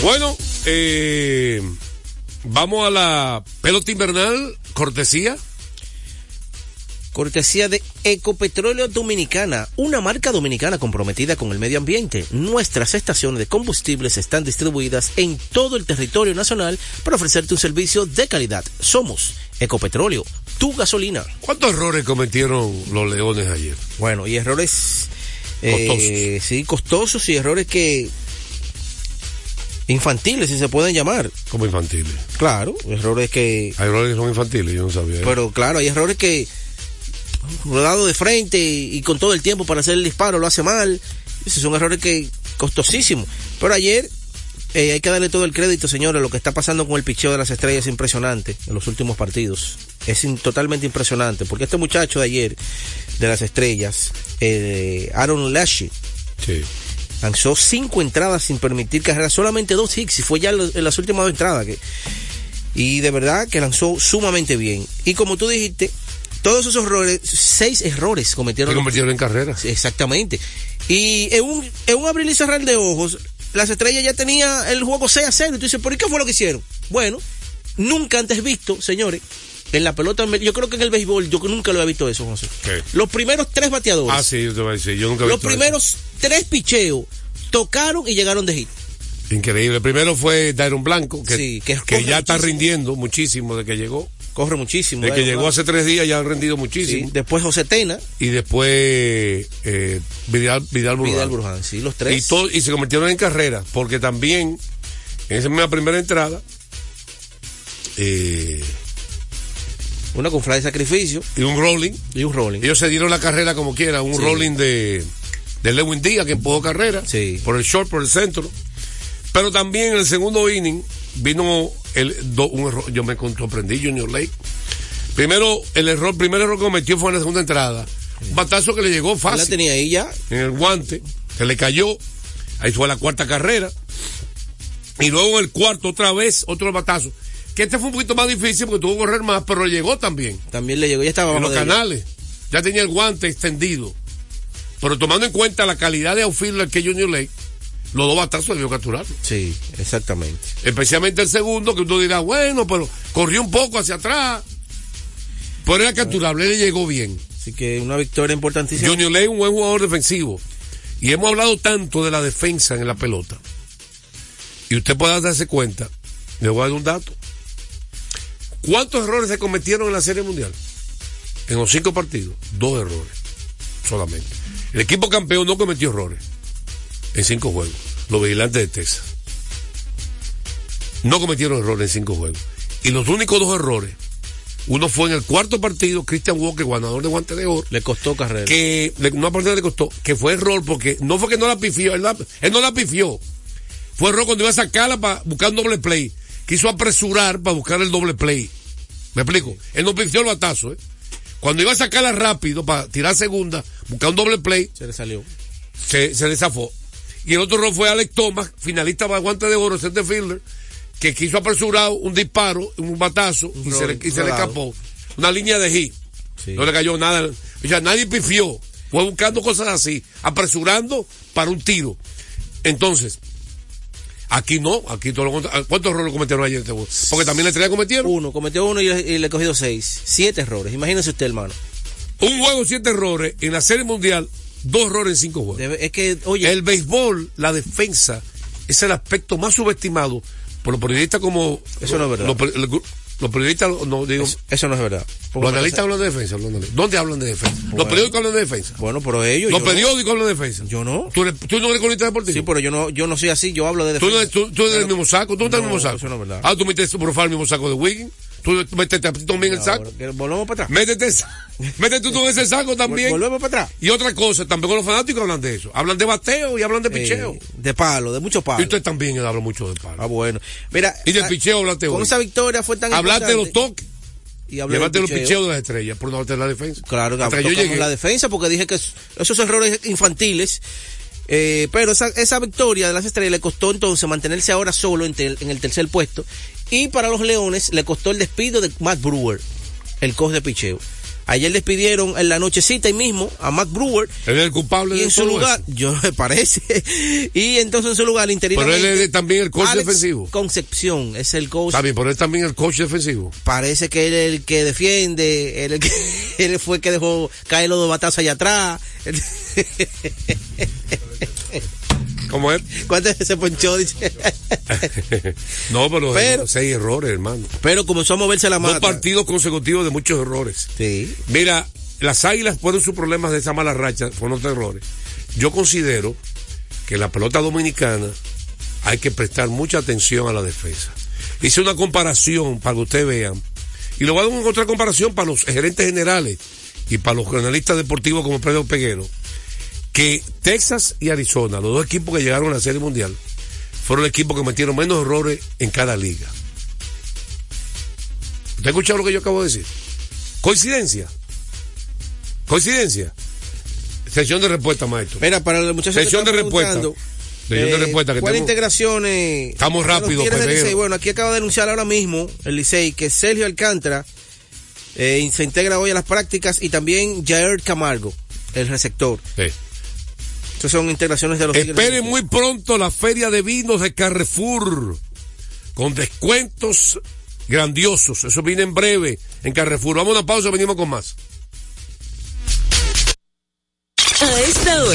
Bueno, eh, vamos a la pelota invernal, cortesía. Cortesía de Ecopetróleo Dominicana, una marca dominicana comprometida con el medio ambiente. Nuestras estaciones de combustibles están distribuidas en todo el territorio nacional para ofrecerte un servicio de calidad. Somos Ecopetróleo, tu gasolina. ¿Cuántos errores cometieron los leones ayer? Bueno, y errores... eh, sí, costosos y errores que... Infantiles, si se pueden llamar. Como infantiles. Claro, errores que... Hay errores que son infantiles, yo no sabía. Pero claro, hay errores que rodado de frente y, y con todo el tiempo para hacer el disparo lo hace mal. Esos son errores que costosísimos. Pero ayer eh, hay que darle todo el crédito, señores. Lo que está pasando con el picheo de las estrellas es impresionante en los últimos partidos. Es in- totalmente impresionante. Porque este muchacho de ayer, de las estrellas, eh, Aaron Lashley, lanzó cinco entradas sin permitir carreras, solamente dos hits y fue ya en las últimas dos entradas. Que, y de verdad que lanzó sumamente bien. Y como tú dijiste, todos esos errores, seis errores cometieron. Se convirtieron en carreras. Sí, Exactamente. Y en un, en un abrir y cerrar de ojos, las estrellas ya tenía el juego 6 a 0. Y tú dices, ¿por qué fue lo que hicieron? Bueno, nunca antes visto, señores, en la pelota, yo creo que en el béisbol, yo nunca lo había visto eso, José. ¿Qué? Los primeros tres bateadores, Ah, sí, yo te voy a decir, yo nunca los visto primeros tres picheos, tocaron y llegaron de hit. Increíble. Primero fue Dairon Blanco, que, Sí, que que ya está rindiendo muchísimo de que llegó. Corre muchísimo. De que llegó hace tres días ya han rendido muchísimo. Sí, Después José Tena, Y después eh, Vidal, Vidal Bruján. Vidal Bruján, sí, los Y, tres. todo- y se convirtieron en carreras, porque también en esa misma primera entrada, eh, Una con fly de sacrificio. y un rolling, y un rolling. ellos se dieron la carrera como quiera, un Sí. rolling de, de Lewin Díaz que empujó carrera, Sí. por el short, por el centro. Pero también en el segundo inning vino el, do- un error, yo me sorprendí, Junior Lake. Primero, el error, primer error que cometió fue en la segunda entrada. Un batazo que le llegó fácil la tenía ahí ya. en el guante, se le cayó, ahí fue la cuarta carrera, y luego en el cuarto otra vez, otro batazo, que este fue un poquito más difícil porque tuvo que correr más, pero llegó también, También le llegó, ya estaba en los canales, ya tenía el guante extendido, pero tomando en cuenta la calidad de outfielder que Junior Lake, los dos batazos debió capturarlo. Sí, exactamente. Especialmente el segundo, que uno dirá, bueno, pero corrió un poco hacia atrás. Pero era capturable, él le llegó bien. Así que una victoria importantísima. Junior Ley es un buen jugador defensivo. Y hemos hablado tanto de la defensa en la pelota. Y usted puede darse cuenta, le voy a dar un dato. ¿Cuántos errores se cometieron en la Serie Mundial? En los cinco partidos, dos errores solamente. El equipo campeón no cometió errores en cinco juegos. Los vigilantes de Texas. No cometieron errores en cinco juegos. Y los únicos dos errores, uno fue en el cuarto partido, Christian Walker, ganador de guante de oro, Le costó carrera. que le- una partida le costó, que fue error porque no fue que no la pifió, él, la- él no la pifió. Fue error cuando iba a sacarla para buscar un doble play. Quiso apresurar para buscar el doble play. ¿Me explico? Él no pifió el batazo, ¿eh? Cuando iba a sacarla rápido para tirar segunda, buscar un doble play, Se le salió. se, se desafó. Y el otro error fue Alex Thomas, finalista para guante de oro, center fielder, que quiso apresurar un disparo, un batazo, y, se le, y se le rodado. escapó. Una línea de hit. Sí. No le cayó nada. O sea, nadie pifió. Fue buscando cosas así, apresurando para un tiro. Entonces, aquí no, aquí todo lo. ¿Cuántos errores cometieron ayer este? Porque también la estrella cometieron. Uno, cometió uno y, y le he cogido seis. Siete errores. Imagínese usted, hermano. Un juego, siete errores. En la Serie Mundial, dos errores en cinco juegos. Debe- es que, oye, El béisbol, la defensa, es el aspecto más subestimado por los periodistas como... Eso no es verdad. Los, periodistas, no digo... eso, eso no es verdad. los analistas hablan de defensa. ¿Dónde hablan de defensa? Los periódicos hablan de defensa. Bueno, pero ellos. Los no. periódicos hablan de defensa. Yo no. ¿Tú, eres- tú no eres columnista deportivo? Sí, pero yo no, yo no soy así. Yo hablo de ¿Tú, defensa. eres- tú, tú eres del mismo saco? ¿Tú no estás en el mismo saco? eso no es verdad. Ah, tú metes tu profile en el mismo saco de Wiggins. Tú métete ti también en el saco. Volvemos para atrás. Métete, métete tú en ese saco también. Volvemos para atrás. Y otra cosa, tampoco los fanáticos hablan de eso. Hablan de bateo y hablan de picheo. Eh, de palo, de mucho palo. Y usted también habla mucho de palo. Ah, bueno. Mira. Y del ah, picheo hablaste Con hoy. esa victoria fue tan Hablaste de los toques. Y del los picheos de las estrellas, por no hablar de la defensa. Claro, Hasta que yo llegué. la defensa porque dije que es- esos errores infantiles Eh, pero esa, esa victoria de las estrellas le costó entonces mantenerse ahora solo en, tel- en el tercer puesto. Y para los Leones le costó el despido de Matt Brewer, el coach de picheo. Ayer despidieron en la nochecita ahí mismo a Matt Brewer. Él es el culpable Y de en su lugar, eso. yo me parece. y entonces en su lugar, interinamente. Pero él es también el coach Alex defensivo. Concepción es el coach. Está bien, pero él también el coach defensivo. Parece que él es el que defiende, él, el que, él fue el que dejó caer los dos batazos allá atrás. ¿Cómo es? ¿Cuántas veces se ponchó? Dice. no, pero, Pero- seis errores, hermano. Pero comenzó a moverse la Dos mata. partidos consecutivos de muchos errores. Sí. Mira, las águilas fueron sus problemas de esa mala racha, fueron otros errores. Yo considero que la pelota dominicana hay que prestar mucha atención a la defensa. Hice una comparación para que ustedes vean. Y lo voy a dar una otra comparación para los gerentes generales y para los analistas deportivos como Pedro Peguero. Que Texas y Arizona, los dos equipos que llegaron a la Serie Mundial, fueron los equipos que metieron menos errores en cada liga. ¿Usted ha escuchado lo que yo acabo de decir? ¿Coincidencia? ¿Coincidencia? Sección de respuesta, maestro. Mira, para los muchachos Sección que de respuesta. preguntando, Sección de eh, respuesta. Que ¿Cuáles tenemos- integraciones? Estamos rápido? Bueno, aquí acaba de anunciar ahora mismo el Licey que Sergio Alcántara eh, se integra hoy a las prácticas y también Jair Camargo, el receptor. Sí. Son integraciones de los Esperen muy pronto la feria de vinos de Carrefour con descuentos grandiosos. Eso viene en breve en Carrefour. Vamos a una pausa, venimos con más.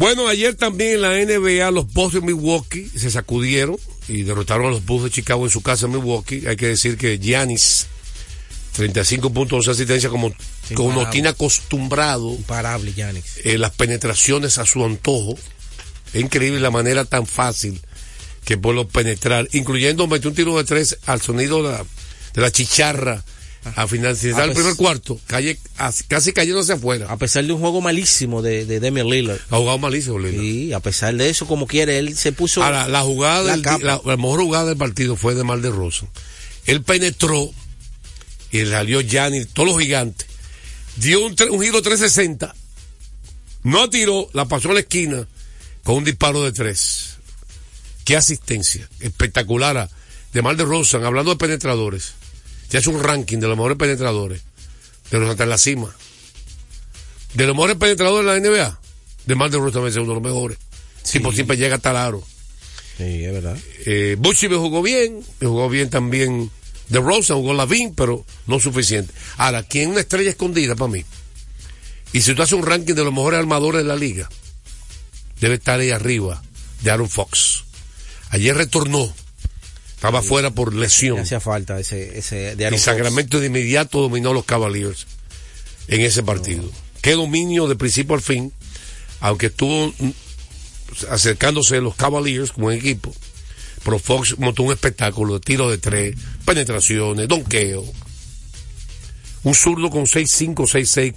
Bueno, ayer también en la NBA los Bulls de Milwaukee se sacudieron y derrotaron a los Bulls de Chicago en su casa en Milwaukee. Hay que decir que Giannis, 35 puntos, 11 asistencias, como, como nos Imparable. tiene acostumbrado Imparable, Yanis. eh, las penetraciones a su antojo. Es increíble la manera tan fácil que puede penetrar, incluyendo meter un tiro de tres al sonido de la, de la chicharra a finalizar Ah, el pues- primer cuarto, calle, casi cayéndose afuera. A pesar de un juego malísimo de, de Damian Lillard. Ha jugado malísimo, Lillard. Sí, a pesar de eso, como quiere, él se puso. Ahora, la jugada, la del- capa. la, la mejor jugada del partido fue de Mal de Rosa. Él penetró y salió Gianni, todos los gigantes. Dio un, un giro 360. No tiró, la pasó a la esquina con un disparo de tres. Qué asistencia. Espectacular. De Mal de Rosa, hablando de penetradores. Ya es un ranking de los mejores penetradores. De los hasta en la cima. De los mejores penetradores de la NBA. De Mal de también es uno de los mejores. Tipo, siempre llega hasta el aro. Sí, es verdad. Eh, me jugó bien, me jugó bien también de Rosa, jugó Lavin, pero no suficiente. Ahora, ¿quién es una estrella escondida para mí? Y si tú haces un ranking de los mejores armadores de la liga, debe estar ahí arriba, de Aaron Fox. Ayer retornó, estaba fuera por Le lesión. hacía falta ese, ese de Y Fox. Sacramento de inmediato dominó a los Cavaliers en ese partido. Qué dominio de principio al fin. aunque estuvo acercándose a los Cavaliers como equipo, pero Fox montó un espectáculo de tiro de tres, penetraciones, donqueo. Un zurdo con 6'5, 6'6,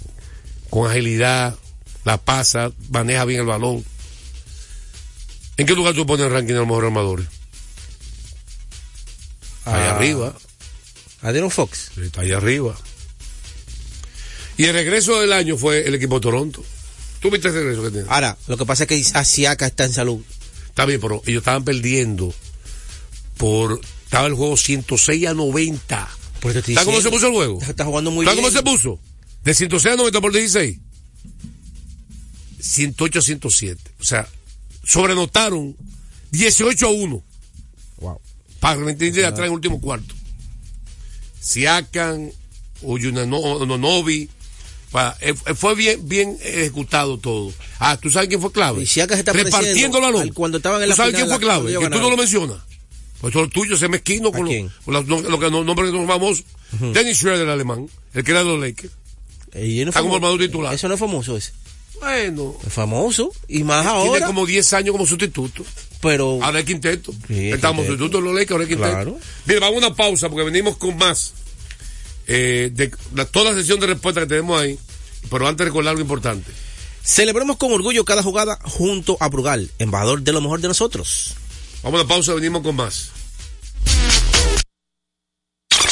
con agilidad, la pasa, maneja bien el balón. ¿En qué lugar tú pones el ranking de los mejores armadores? Ahí Ah. arriba. Adrian Fox. Sí, Está ahí arriba. Y el regreso del año fue el equipo de Toronto. ¿Tú viste el regreso que tiene? Ahora, lo que pasa es que Asiaka está en salud. Está bien, pero ellos estaban perdiendo por... Estaba el juego 106 a 90. Pues ¿Sabes cómo se puso el juego? Está jugando muy ¿Sabes bien. cómo se puso? De 106 a 90 por 16. 108 a 107. O sea, sobrenotaron 18 a 1. Para reventar atrás en el último cuarto. Siakan, Oyunonovi. Fue bien, bien ejecutado todo. Ah, ¿tú sabes quién fue clave? Y se está Repartiendo la al- cuando estaban en la ¿Tú sabes quién fue la- clave? Que tú no lo mencionas. Pues todo tuyo, ese mezquino con, los, lo que nombres no son famosos. Dennis Schroeder, el alemán, el que era de los Lakers. Él no Está como armador titular. Eso no es famoso ese. Bueno. Es famoso. Y más Tiene ahora. como 10 años como sustituto. Pero. Ahora es quinteto. Sí, Estamos sustitutos los Lakers, ahora es quinteto. Claro. Mira, vamos a una pausa porque venimos con más. eh, de la- toda la sesión de respuesta que tenemos ahí. Pero antes recordar algo importante. Celebremos con orgullo cada jugada junto a Brugal, embajador de lo mejor de nosotros. Vamos a la pausa, venimos con más.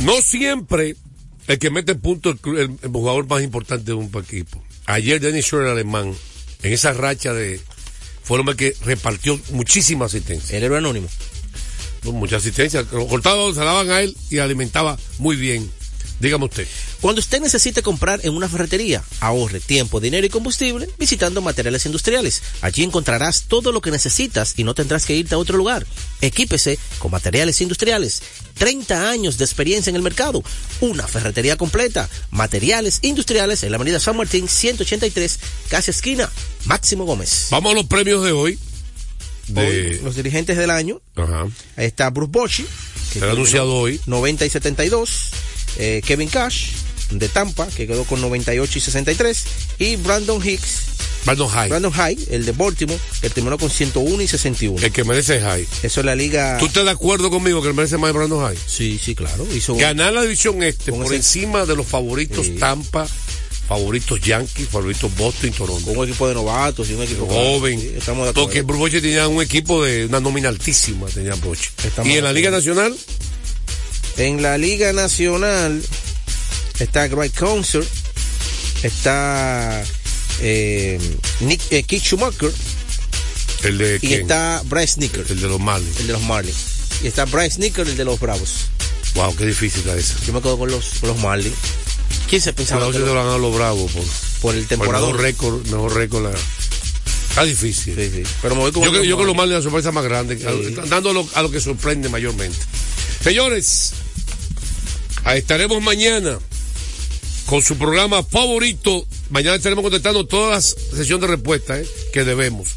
No siempre el que mete punto es el, el jugador más importante de un equipo. Ayer Dennis Schroeder, el alemán, en esa racha de... Fue el hombre que repartió muchísima asistencia. El héroe anónimo. Mucha asistencia. Cortado, se la daban a él y alimentaba muy bien. Dígame usted. Cuando usted necesite comprar en una ferretería, ahorre tiempo, dinero y combustible visitando materiales industriales. Allí encontrarás todo lo que necesitas y no tendrás que irte a otro lugar. Equípese con materiales industriales. 30 años de experiencia en el mercado. Una ferretería completa. Materiales industriales en la avenida San Martín 183, casi esquina. Máximo Gómez. Vamos a los premios de hoy. De... Hoy, los dirigentes del año. Ajá. Ahí está Bruce Bochy. Se ha anunciado hoy. 90 y 72. Eh, Kevin Cash de Tampa, que quedó con 98 y 63. Y Brandon Hicks. Brandon High. Brandon High, el de Baltimore, que terminó con 101 y 61. El que merece High. Eso es la liga. ¿Tú estás de acuerdo conmigo que merece más Brandon High? Sí, sí, claro. Hizo Ganar la división este por ese- encima de los favoritos Sí. Tampa, favoritos Yankees, favoritos Boston y Toronto. Con un equipo de novatos y un equipo joven. Sí, estamos de acuerdo. Porque Bruce tenía un equipo de una nómina altísima, tenía. Estamos Y en la Liga Nacional, En la Liga Nacional está Greg Concert, está eh, Nick, eh, Keith Schumacher, El de y quién? está Bryce Snicker. El de los Marlins. El de los Marlins. Y está Bryce Snicker, el de los Bravos. Wow, qué difícil está esa. Yo me quedo con los, con los Marlins. ¿Quién se pensaba que los- lo han dado los bravos por, por el temporada? mejor récord, mejor récord. la- Está difícil. Pero me voy con yo, creo- los yo que los Marlins. La sorpresa más grande, a- dando a lo, a lo que sorprende mayormente. Señores, estaremos mañana con su programa favorito. Mañana estaremos contestando todas las sesiones de respuesta eh, que debemos.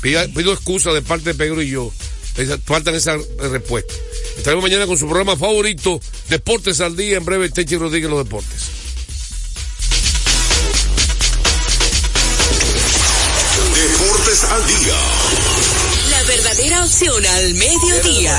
Pida- pido excusa de parte de Pedro y yo. Esa- faltan esas respuestas. Estaremos mañana con su programa favorito, Deportes al Día. En breve, Techi Rodríguez, los deportes. Deportes al día. La verdadera opción al mediodía.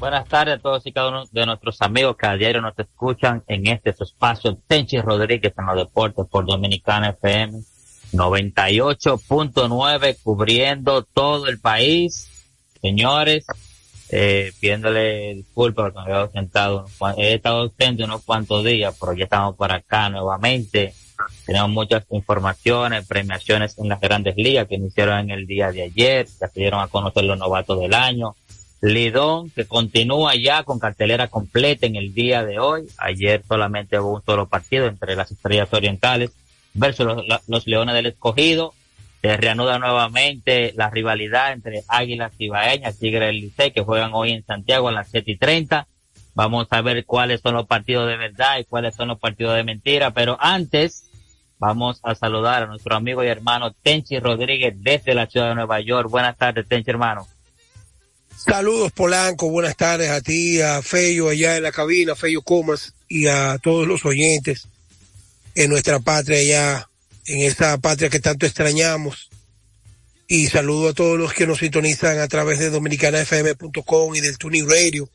Buenas tardes a todos y cada uno de nuestros amigos que a diario nos escuchan en este espacio, Tenchi Rodríguez en los deportes por Dominicana FM 98.9 cubriendo todo el país. Señores, eh, pidiéndole disculpas porque me había ausentado, he estado ausente unos cuantos días, pero ya estamos por acá nuevamente. Tenemos muchas informaciones, premiaciones en las grandes ligas que iniciaron en el día de ayer, ya se a conocer los novatos del año. Lidón, que continúa ya con cartelera completa en el día de hoy. Ayer solamente hubo un solo partido entre las estrellas orientales versus los, leones del escogido. Se reanuda nuevamente la rivalidad entre Águilas Ibaeñas, Tigre del Licey, que juegan hoy en Santiago a las 7 y 30. Vamos a ver cuáles son los partidos de verdad y cuáles son los partidos de mentira. Pero antes, vamos a saludar a nuestro amigo y hermano Tenchi Rodríguez desde la ciudad de Nueva York. Buenas tardes, Tenchi, hermano. Saludos Polanco, buenas tardes a ti, a Fello allá en la cabina, Fello Comas y a todos los oyentes en nuestra patria allá, en esa patria que tanto extrañamos. Y saludo a todos los que nos sintonizan a través de dominicanafm.com y del Tuning Radio.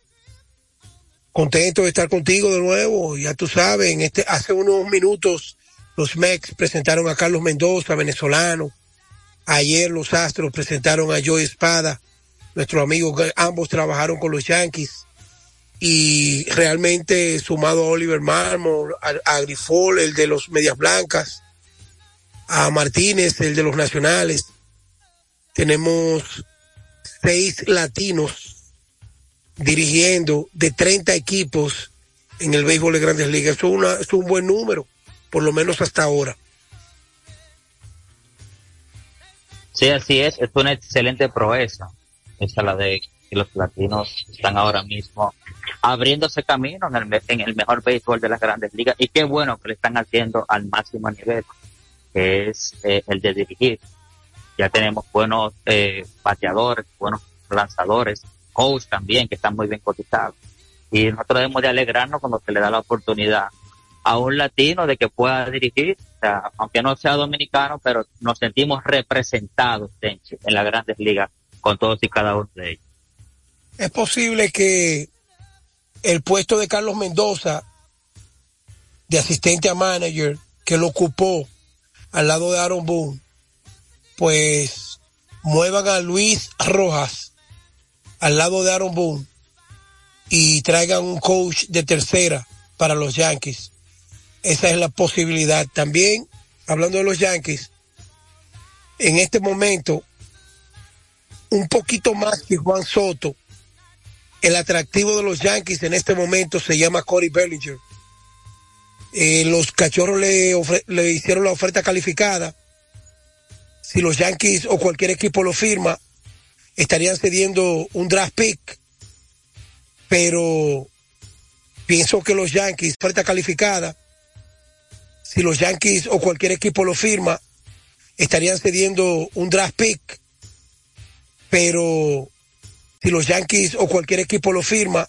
Contento de estar contigo de nuevo, ya tú sabes, este, hace unos minutos los Mex presentaron a Carlos Mendoza, venezolano. Ayer los Astros presentaron a Joe Espada, nuestro amigo, que ambos trabajaron con los Yankees y realmente sumado a Oliver Marmol, a, Grifol, el de los Medias Blancas, a Martínez, el de los Nacionales, tenemos seis latinos dirigiendo de 30 equipos en el béisbol de grandes ligas. Es, una, es un buen número, por lo menos hasta ahora. Sí, así es, es una excelente proeza. Esa la de que los latinos están ahora mismo abriéndose camino en el, en el mejor béisbol de las grandes ligas y qué bueno que le están haciendo al máximo nivel, que es eh, el de dirigir. Ya tenemos buenos eh, bateadores, buenos lanzadores, coach también, que están muy bien cotizados. Y nosotros debemos de alegrarnos cuando se le da la oportunidad a un latino de que pueda dirigir, o sea, aunque no sea dominicano, pero nos sentimos representados Tenchi, en las grandes ligas con todos y cada uno de ellos. Es posible que el puesto de Carlos Mendoza, de asistente a manager, que lo ocupó al lado de Aaron Boone, pues muevan a Luis Rojas al lado de Aaron Boone y traigan un coach de tercera para los Yankees. esa es la posibilidad. También, hablando de los Yankees, en este momento, un poquito más que Juan Soto, el atractivo de los Yankees en este momento se llama Corey Bellinger. Eh, los cachorros le, le hicieron la oferta calificada. Si los Yankees o cualquier equipo lo firma, estarían cediendo un draft pick. Pero pienso que los Yankees, oferta calificada, si los Yankees o cualquier equipo lo firma, estarían cediendo un draft pick. Pero si los Yankees o cualquier equipo lo firma,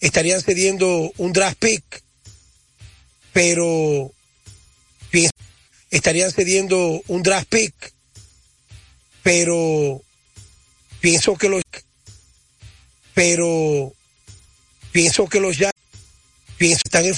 estarían cediendo un draft pick. Pero estarían cediendo un draft pick. Pero pienso que los pero pienso que los Yankees pienso están en